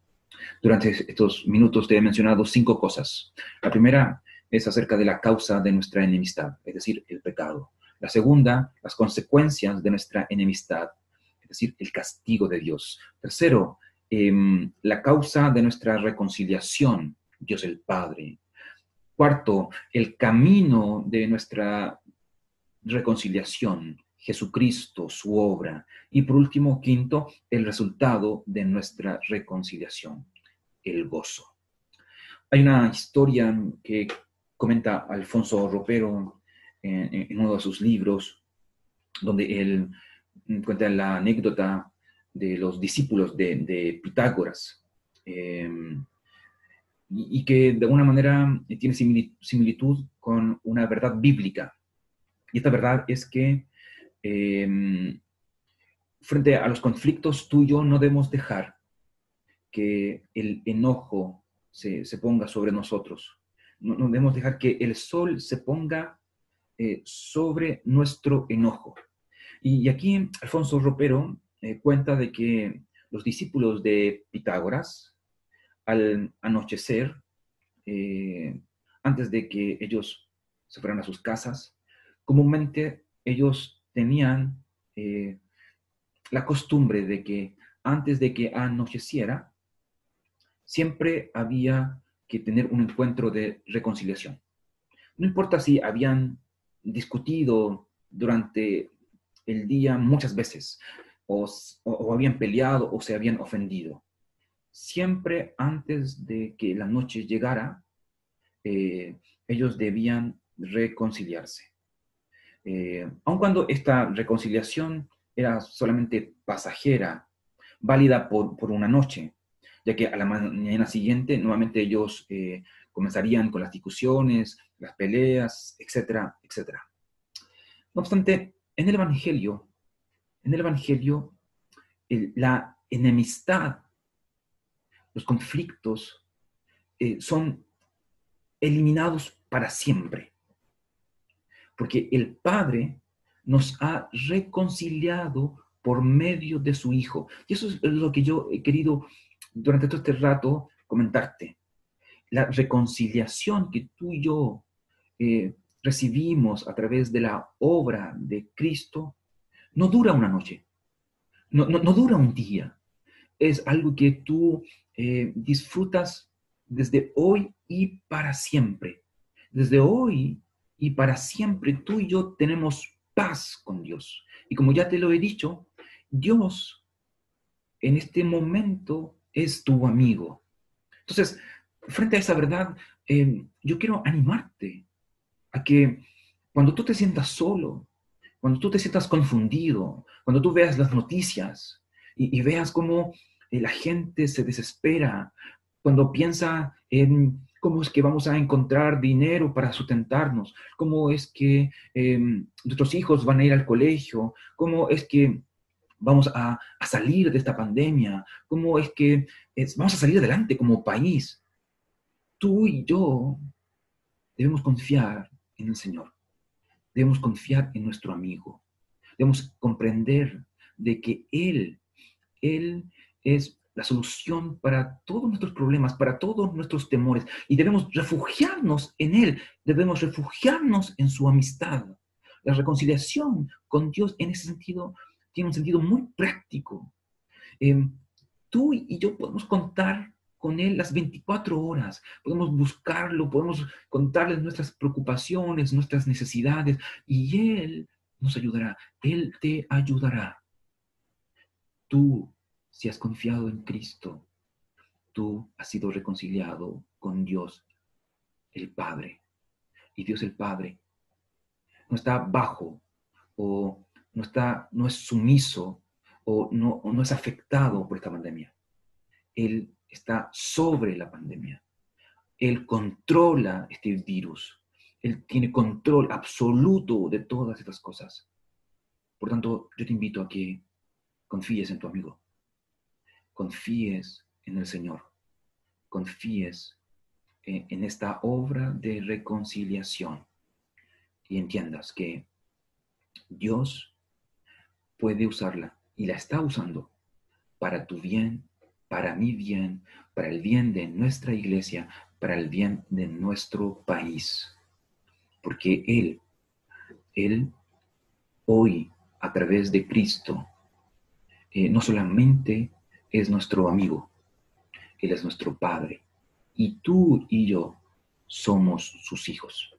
Durante estos minutos te he mencionado cinco cosas. La primera es acerca de la causa de nuestra enemistad, es decir, el pecado. La segunda, las consecuencias de nuestra enemistad, es decir, el castigo de Dios. Tercero, eh, la causa de nuestra reconciliación, Dios el Padre. Cuarto, el camino de nuestra reconciliación, Jesucristo, su obra. Y por último, quinto, el resultado de nuestra reconciliación, el gozo. Hay una historia que comenta Alfonso Ropero en, uno de sus libros, donde él cuenta la anécdota de los discípulos de, Pitágoras, eh, y, que de alguna manera tiene simili- similitud con una verdad bíblica. Y esta verdad es que eh, frente a los conflictos tú y yo no debemos dejar que el enojo se, se ponga sobre nosotros. No, debemos dejar que el sol se ponga eh, sobre nuestro enojo. Y, y aquí Alfonso Ropero eh, cuenta de que los discípulos de Pitágoras, al anochecer, eh, antes de que ellos se fueran a sus casas, comúnmente ellos tenían eh, la costumbre de que antes de que anocheciera, siempre había que tener un encuentro de reconciliación. No importa si habían discutido durante el día muchas veces, o, habían peleado o se habían ofendido. Siempre antes de que la noche llegara, eh, ellos debían reconciliarse. Eh, aun cuando esta reconciliación era solamente pasajera, válida por, por una noche, ya que a la mañana siguiente nuevamente ellos eh, comenzarían con las discusiones, las peleas, etcétera, etcétera. No obstante, en el Evangelio, en el Evangelio, el- la enemistad, los conflictos eh, son eliminados para siempre. Porque el Padre nos ha reconciliado por medio de su Hijo. Y eso es lo que yo he querido durante todo este rato comentarte. La reconciliación que tú y yo eh, recibimos a través de la obra de Cristo no dura una noche, no, no- no dura un día. Es algo que tú eh, disfrutas desde hoy y para siempre. Desde hoy y para siempre tú y yo tenemos paz con Dios. Y como ya te lo he dicho, Dios en este momento es tu amigo. Entonces, frente a esa verdad, eh, yo quiero animarte a que cuando tú te sientas solo, cuando tú te sientas confundido, cuando tú veas las noticias y, y veas cómo eh, la gente se desespera, cuando piensa en cómo es que vamos a encontrar dinero para sustentarnos, cómo es que eh, nuestros hijos van a ir al colegio, cómo es que vamos a, a salir de esta pandemia, cómo es que es- vamos a salir adelante como país. Tú y yo debemos confiar en el Señor, debemos confiar en nuestro amigo, debemos comprender de que Él, Él es la solución para todos nuestros problemas, para todos nuestros temores, y debemos refugiarnos en Él, debemos refugiarnos en su amistad. La reconciliación con Dios en ese sentido tiene un sentido muy práctico. Eh, tú y yo podemos contar con Él las 24 horas, podemos buscarlo, podemos contarle nuestras preocupaciones, nuestras necesidades, y Él nos ayudará, Él te ayudará. Tú, si has confiado en Cristo, tú has sido reconciliado con Dios, el Padre. Y Dios el Padre no está bajo o no, está, no es sumiso o no, o no es afectado por esta pandemia. Él está sobre la pandemia. Él controla este virus. Él tiene control absoluto de todas estas cosas. Por tanto, yo te invito a que confíes en tu amigo. Confíes en el Señor. Confíes en, en esta obra de reconciliación. Y entiendas que Dios puede usarla y la está usando para tu bien, para mi bien, para el bien de nuestra iglesia, para el bien de nuestro país. Porque Él, Él hoy, a través de Cristo, eh, no solamente es nuestro amigo, Él es nuestro Padre. Y tú y yo somos sus hijos.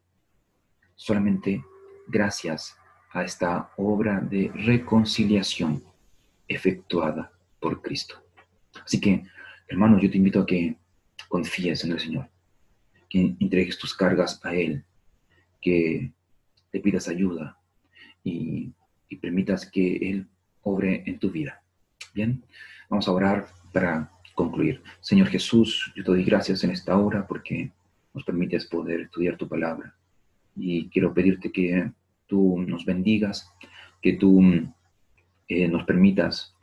Solamente gracias a esta obra de reconciliación efectuada por Cristo. Así que, hermanos, yo te invito a que confíes en el Señor, que entregues tus cargas a Él, que le pidas ayuda y, y permitas que Él obre en tu vida. Bien, vamos a orar para concluir. Señor Jesús, yo te doy gracias en esta hora porque nos permites poder estudiar tu palabra. Y quiero pedirte que tú nos bendigas, que tú eh, nos permitas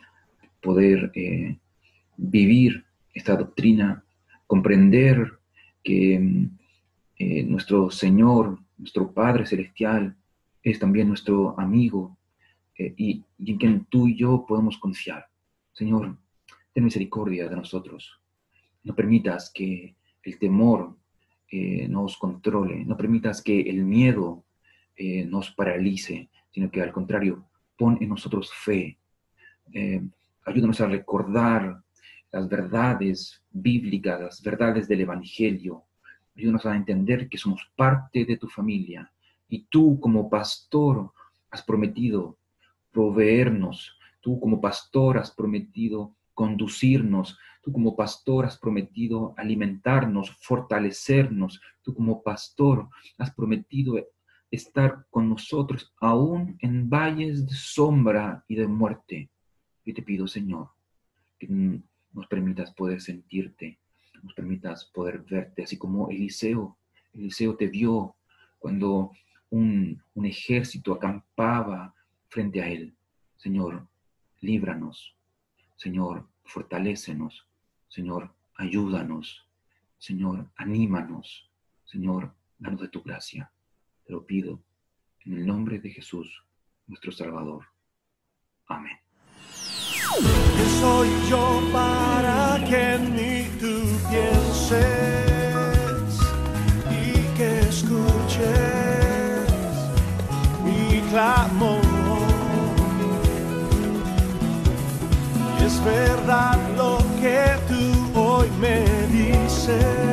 poder eh, vivir esta doctrina, comprender que eh, nuestro Señor, nuestro Padre Celestial, es también nuestro amigo y, y en quien tú y yo podemos confiar. Señor, ten misericordia de nosotros. No permitas que el temor eh, nos controle, no permitas que el miedo eh, nos paralice, sino que al contrario, pon en nosotros fe. Eh, ayúdanos a recordar las verdades bíblicas, las verdades del Evangelio. Ayúdanos a entender que somos parte de tu familia y tú como pastor has prometido proveernos, tú como pastor has prometido conducirnos. Tú como pastor has prometido alimentarnos, fortalecernos. Tú como pastor has prometido estar con nosotros aún en valles de sombra y de muerte. Yo te pido, Señor, que nos permitas poder sentirte, nos permitas poder verte, así como Eliseo. Eliseo te vio cuando un, un ejército acampaba frente a él. Señor, líbranos, Señor, fortalécenos. Señor, ayúdanos. Señor, anímanos. Señor, danos de tu gracia. Te lo pido en el nombre de Jesús, nuestro Salvador. Amén. ¿Quién soy yo para que ni tú pienses verdad lo que tú hoy me dices,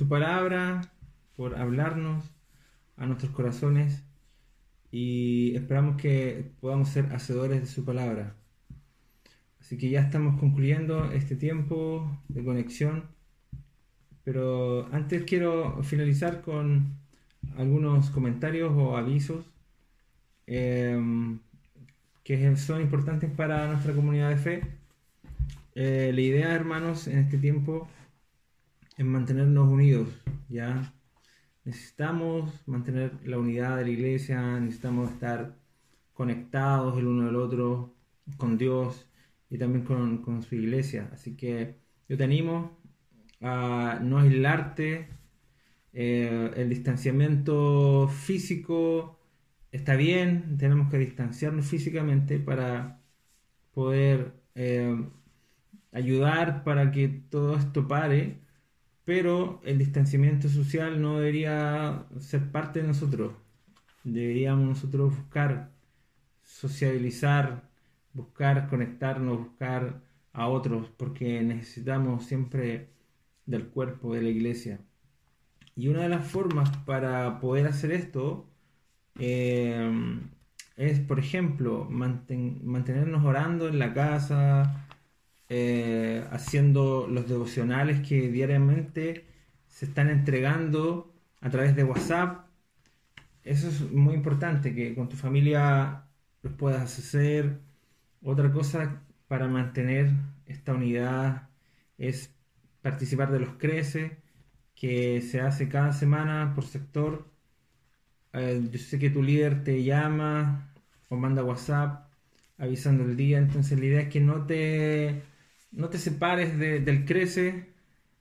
su palabra, por hablarnos a nuestros corazones y esperamos que podamos ser hacedores de su palabra. Así que ya estamos concluyendo este tiempo de conexión, pero antes quiero finalizar con algunos comentarios o avisos em, que son importantes para nuestra comunidad de fe. Eh, la idea, hermanos, en este tiempo es mantenernos unidos, ¿ya? Necesitamos mantener la unidad de la iglesia, necesitamos estar conectados el uno del otro con Dios y también con, su iglesia. Así que yo te animo a no aislarte. Eh, el distanciamiento físico está bien, tenemos que distanciarnos físicamente para poder eh, ayudar para que todo esto pare, pero el distanciamiento social no debería ser parte de nosotros. Deberíamos nosotros buscar sociabilizar buscar conectarnos, buscar a otros, porque necesitamos siempre del cuerpo de la iglesia. Y una de las formas para poder hacer esto eh, es, por ejemplo, mantenernos orando en la casa, eh, haciendo los devocionales que diariamente se están entregando a través de WhatsApp. Eso es muy importante, que con tu familia los puedas hacer otra cosa para mantener esta unidad es participar de los CRECE, que se hace cada semana por sector. Eh, yo sé que tu líder te llama o manda WhatsApp avisando el día, entonces la idea es que no te, no te separes del CRECE,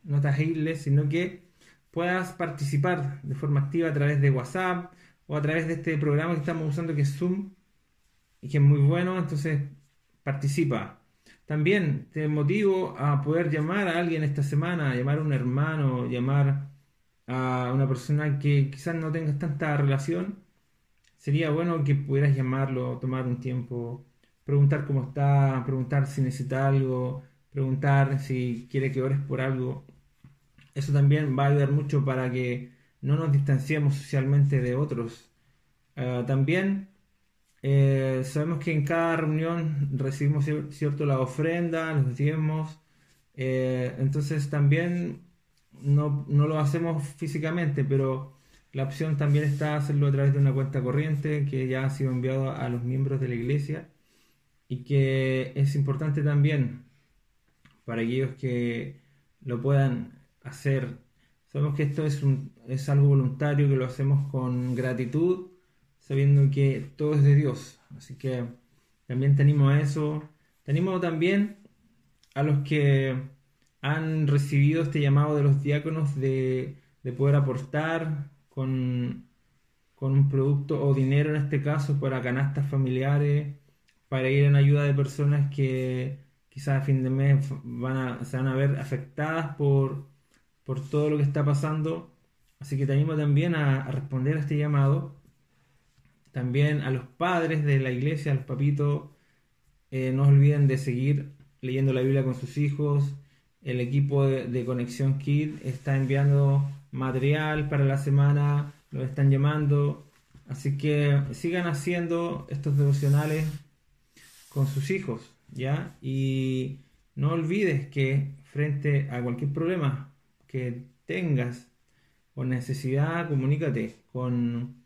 no te aísles, sino que puedas participar de forma activa a través de WhatsApp o a través de este programa que estamos usando que es Zoom y que es muy bueno, entonces participa. También te motivo a poder llamar a alguien esta semana, llamar a un hermano, llamar a una persona que quizás no tengas tanta relación. Sería bueno que pudieras llamarlo, tomar un tiempo, preguntar cómo está, preguntar si necesita algo, preguntar si quiere que ores por algo. Eso también va a ayudar mucho para que no nos distanciemos socialmente de otros. Ah, también eh, sabemos que en cada reunión recibimos cierto la ofrenda, los diezmos, eh, entonces también no, lo hacemos físicamente, pero la opción también está hacerlo a través de una cuenta corriente que ya ha sido enviado a los miembros de la iglesia y que es importante también para aquellos que lo puedan hacer. Sabemos que esto es, algo voluntario, que lo hacemos con gratitud sabiendo que todo es de Dios. Así que también te animo a eso. Te también a los que han recibido este llamado de los diáconos de, poder aportar con, con, un producto o dinero en este caso para canastas familiares, para ir en ayuda de personas que quizás a fin de mes van a, se van a ver afectadas por, por todo lo que está pasando. Así que te animo también a, responder a este llamado también a los padres de la iglesia, a los papitos, eh, no olviden de seguir leyendo la Biblia con sus hijos. El equipo de, Conexión Kid está enviando material para la semana, lo están llamando. Así que sigan haciendo estos devocionales con sus hijos, ¿ya? Y no olvides que frente a cualquier problema que tengas o necesidad, comunícate con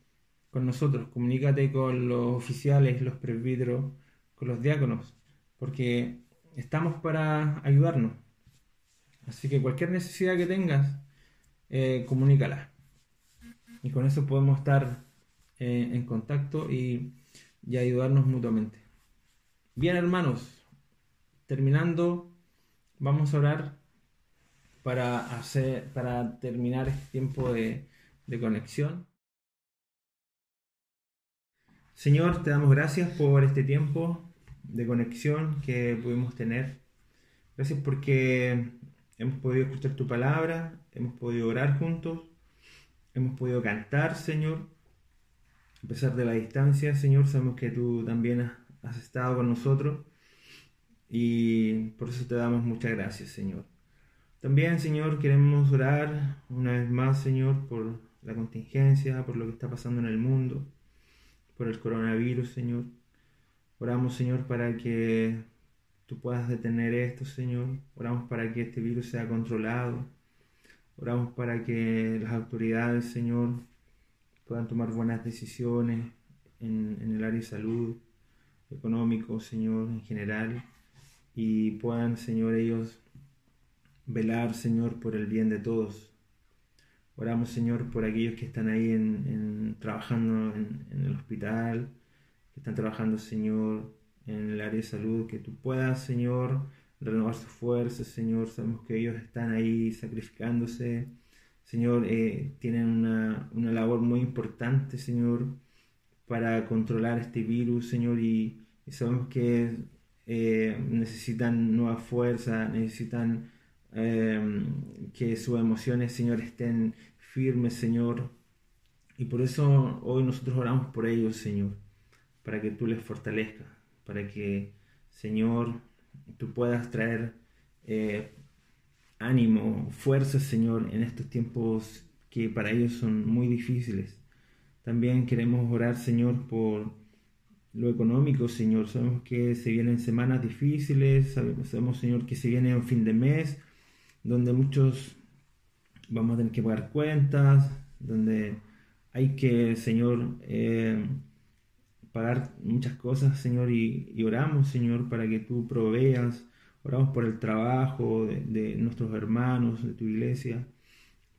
con nosotros, comunícate con los oficiales, los presbíteros, con los diáconos, porque estamos para ayudarnos. Así que cualquier necesidad que tengas, eh, comunícala. Y con eso podemos estar eh, en contacto y, y ayudarnos mutuamente. Bien, hermanos, terminando, vamos a orar para, hacer, para terminar este tiempo de, conexión. Señor, te damos gracias por este tiempo de conexión que pudimos tener. Gracias porque hemos podido escuchar tu palabra, hemos podido orar juntos, hemos podido cantar, Señor. A pesar de la distancia, Señor, sabemos que tú también has estado con nosotros y por eso te damos muchas gracias, Señor. También, Señor, queremos orar una vez más, Señor, por la contingencia, por lo que está pasando en el mundo, por el coronavirus, Señor. Oramos, Señor, para que tú puedas detener esto, Señor. Oramos para que este virus sea controlado. Oramos para que las autoridades, Señor, puedan tomar buenas decisiones en, en el área de salud, económico, Señor, en general, y puedan, Señor, ellos velar, Señor, por el bien de todos. Oramos, Señor, por aquellos que están ahí en, trabajando en, el hospital, que están trabajando, Señor, en el área de salud, que tú puedas, Señor, renovar sus fuerzas, Señor. Sabemos que ellos están ahí sacrificándose, Señor, eh, tienen una, una labor muy importante, Señor, para controlar este virus, Señor, y sabemos que eh, necesitan nueva fuerza, necesitan eh, que sus emociones, Señor, estén firmes, Señor. Y por eso hoy nosotros oramos por ellos, Señor, para que tú les fortalezcas, para que, Señor, tú puedas traer eh, ánimo, fuerza, Señor, en estos tiempos que para ellos son muy difíciles. También queremos orar, Señor, por lo económico, Señor. Sabemos que se vienen semanas difíciles, sabemos, Señor, que se viene un fin de mes, donde muchos vamos a tener que pagar cuentas, donde hay que, Señor, eh, pagar muchas cosas, Señor, y, y oramos, Señor, para que tú proveas, oramos por el trabajo de, de nuestros hermanos, de tu iglesia,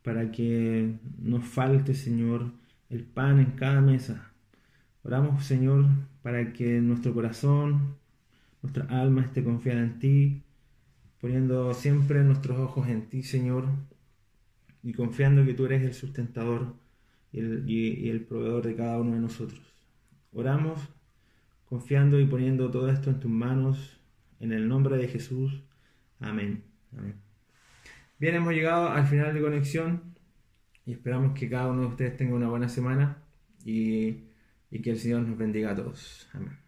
para que nos falte, Señor, el pan en cada mesa. Oramos, Señor, para que nuestro corazón, nuestra alma esté confiada en ti, poniendo siempre nuestros ojos en ti, Señor, y confiando que tú eres el sustentador y el, y- el proveedor de cada uno de nosotros. Oramos confiando y poniendo todo esto en tus manos, en el nombre de Jesús. Amén. Amén. Bien, hemos llegado al final de conexión y esperamos que cada uno de ustedes tenga una buena semana y, y que el Señor nos bendiga a todos. Amén.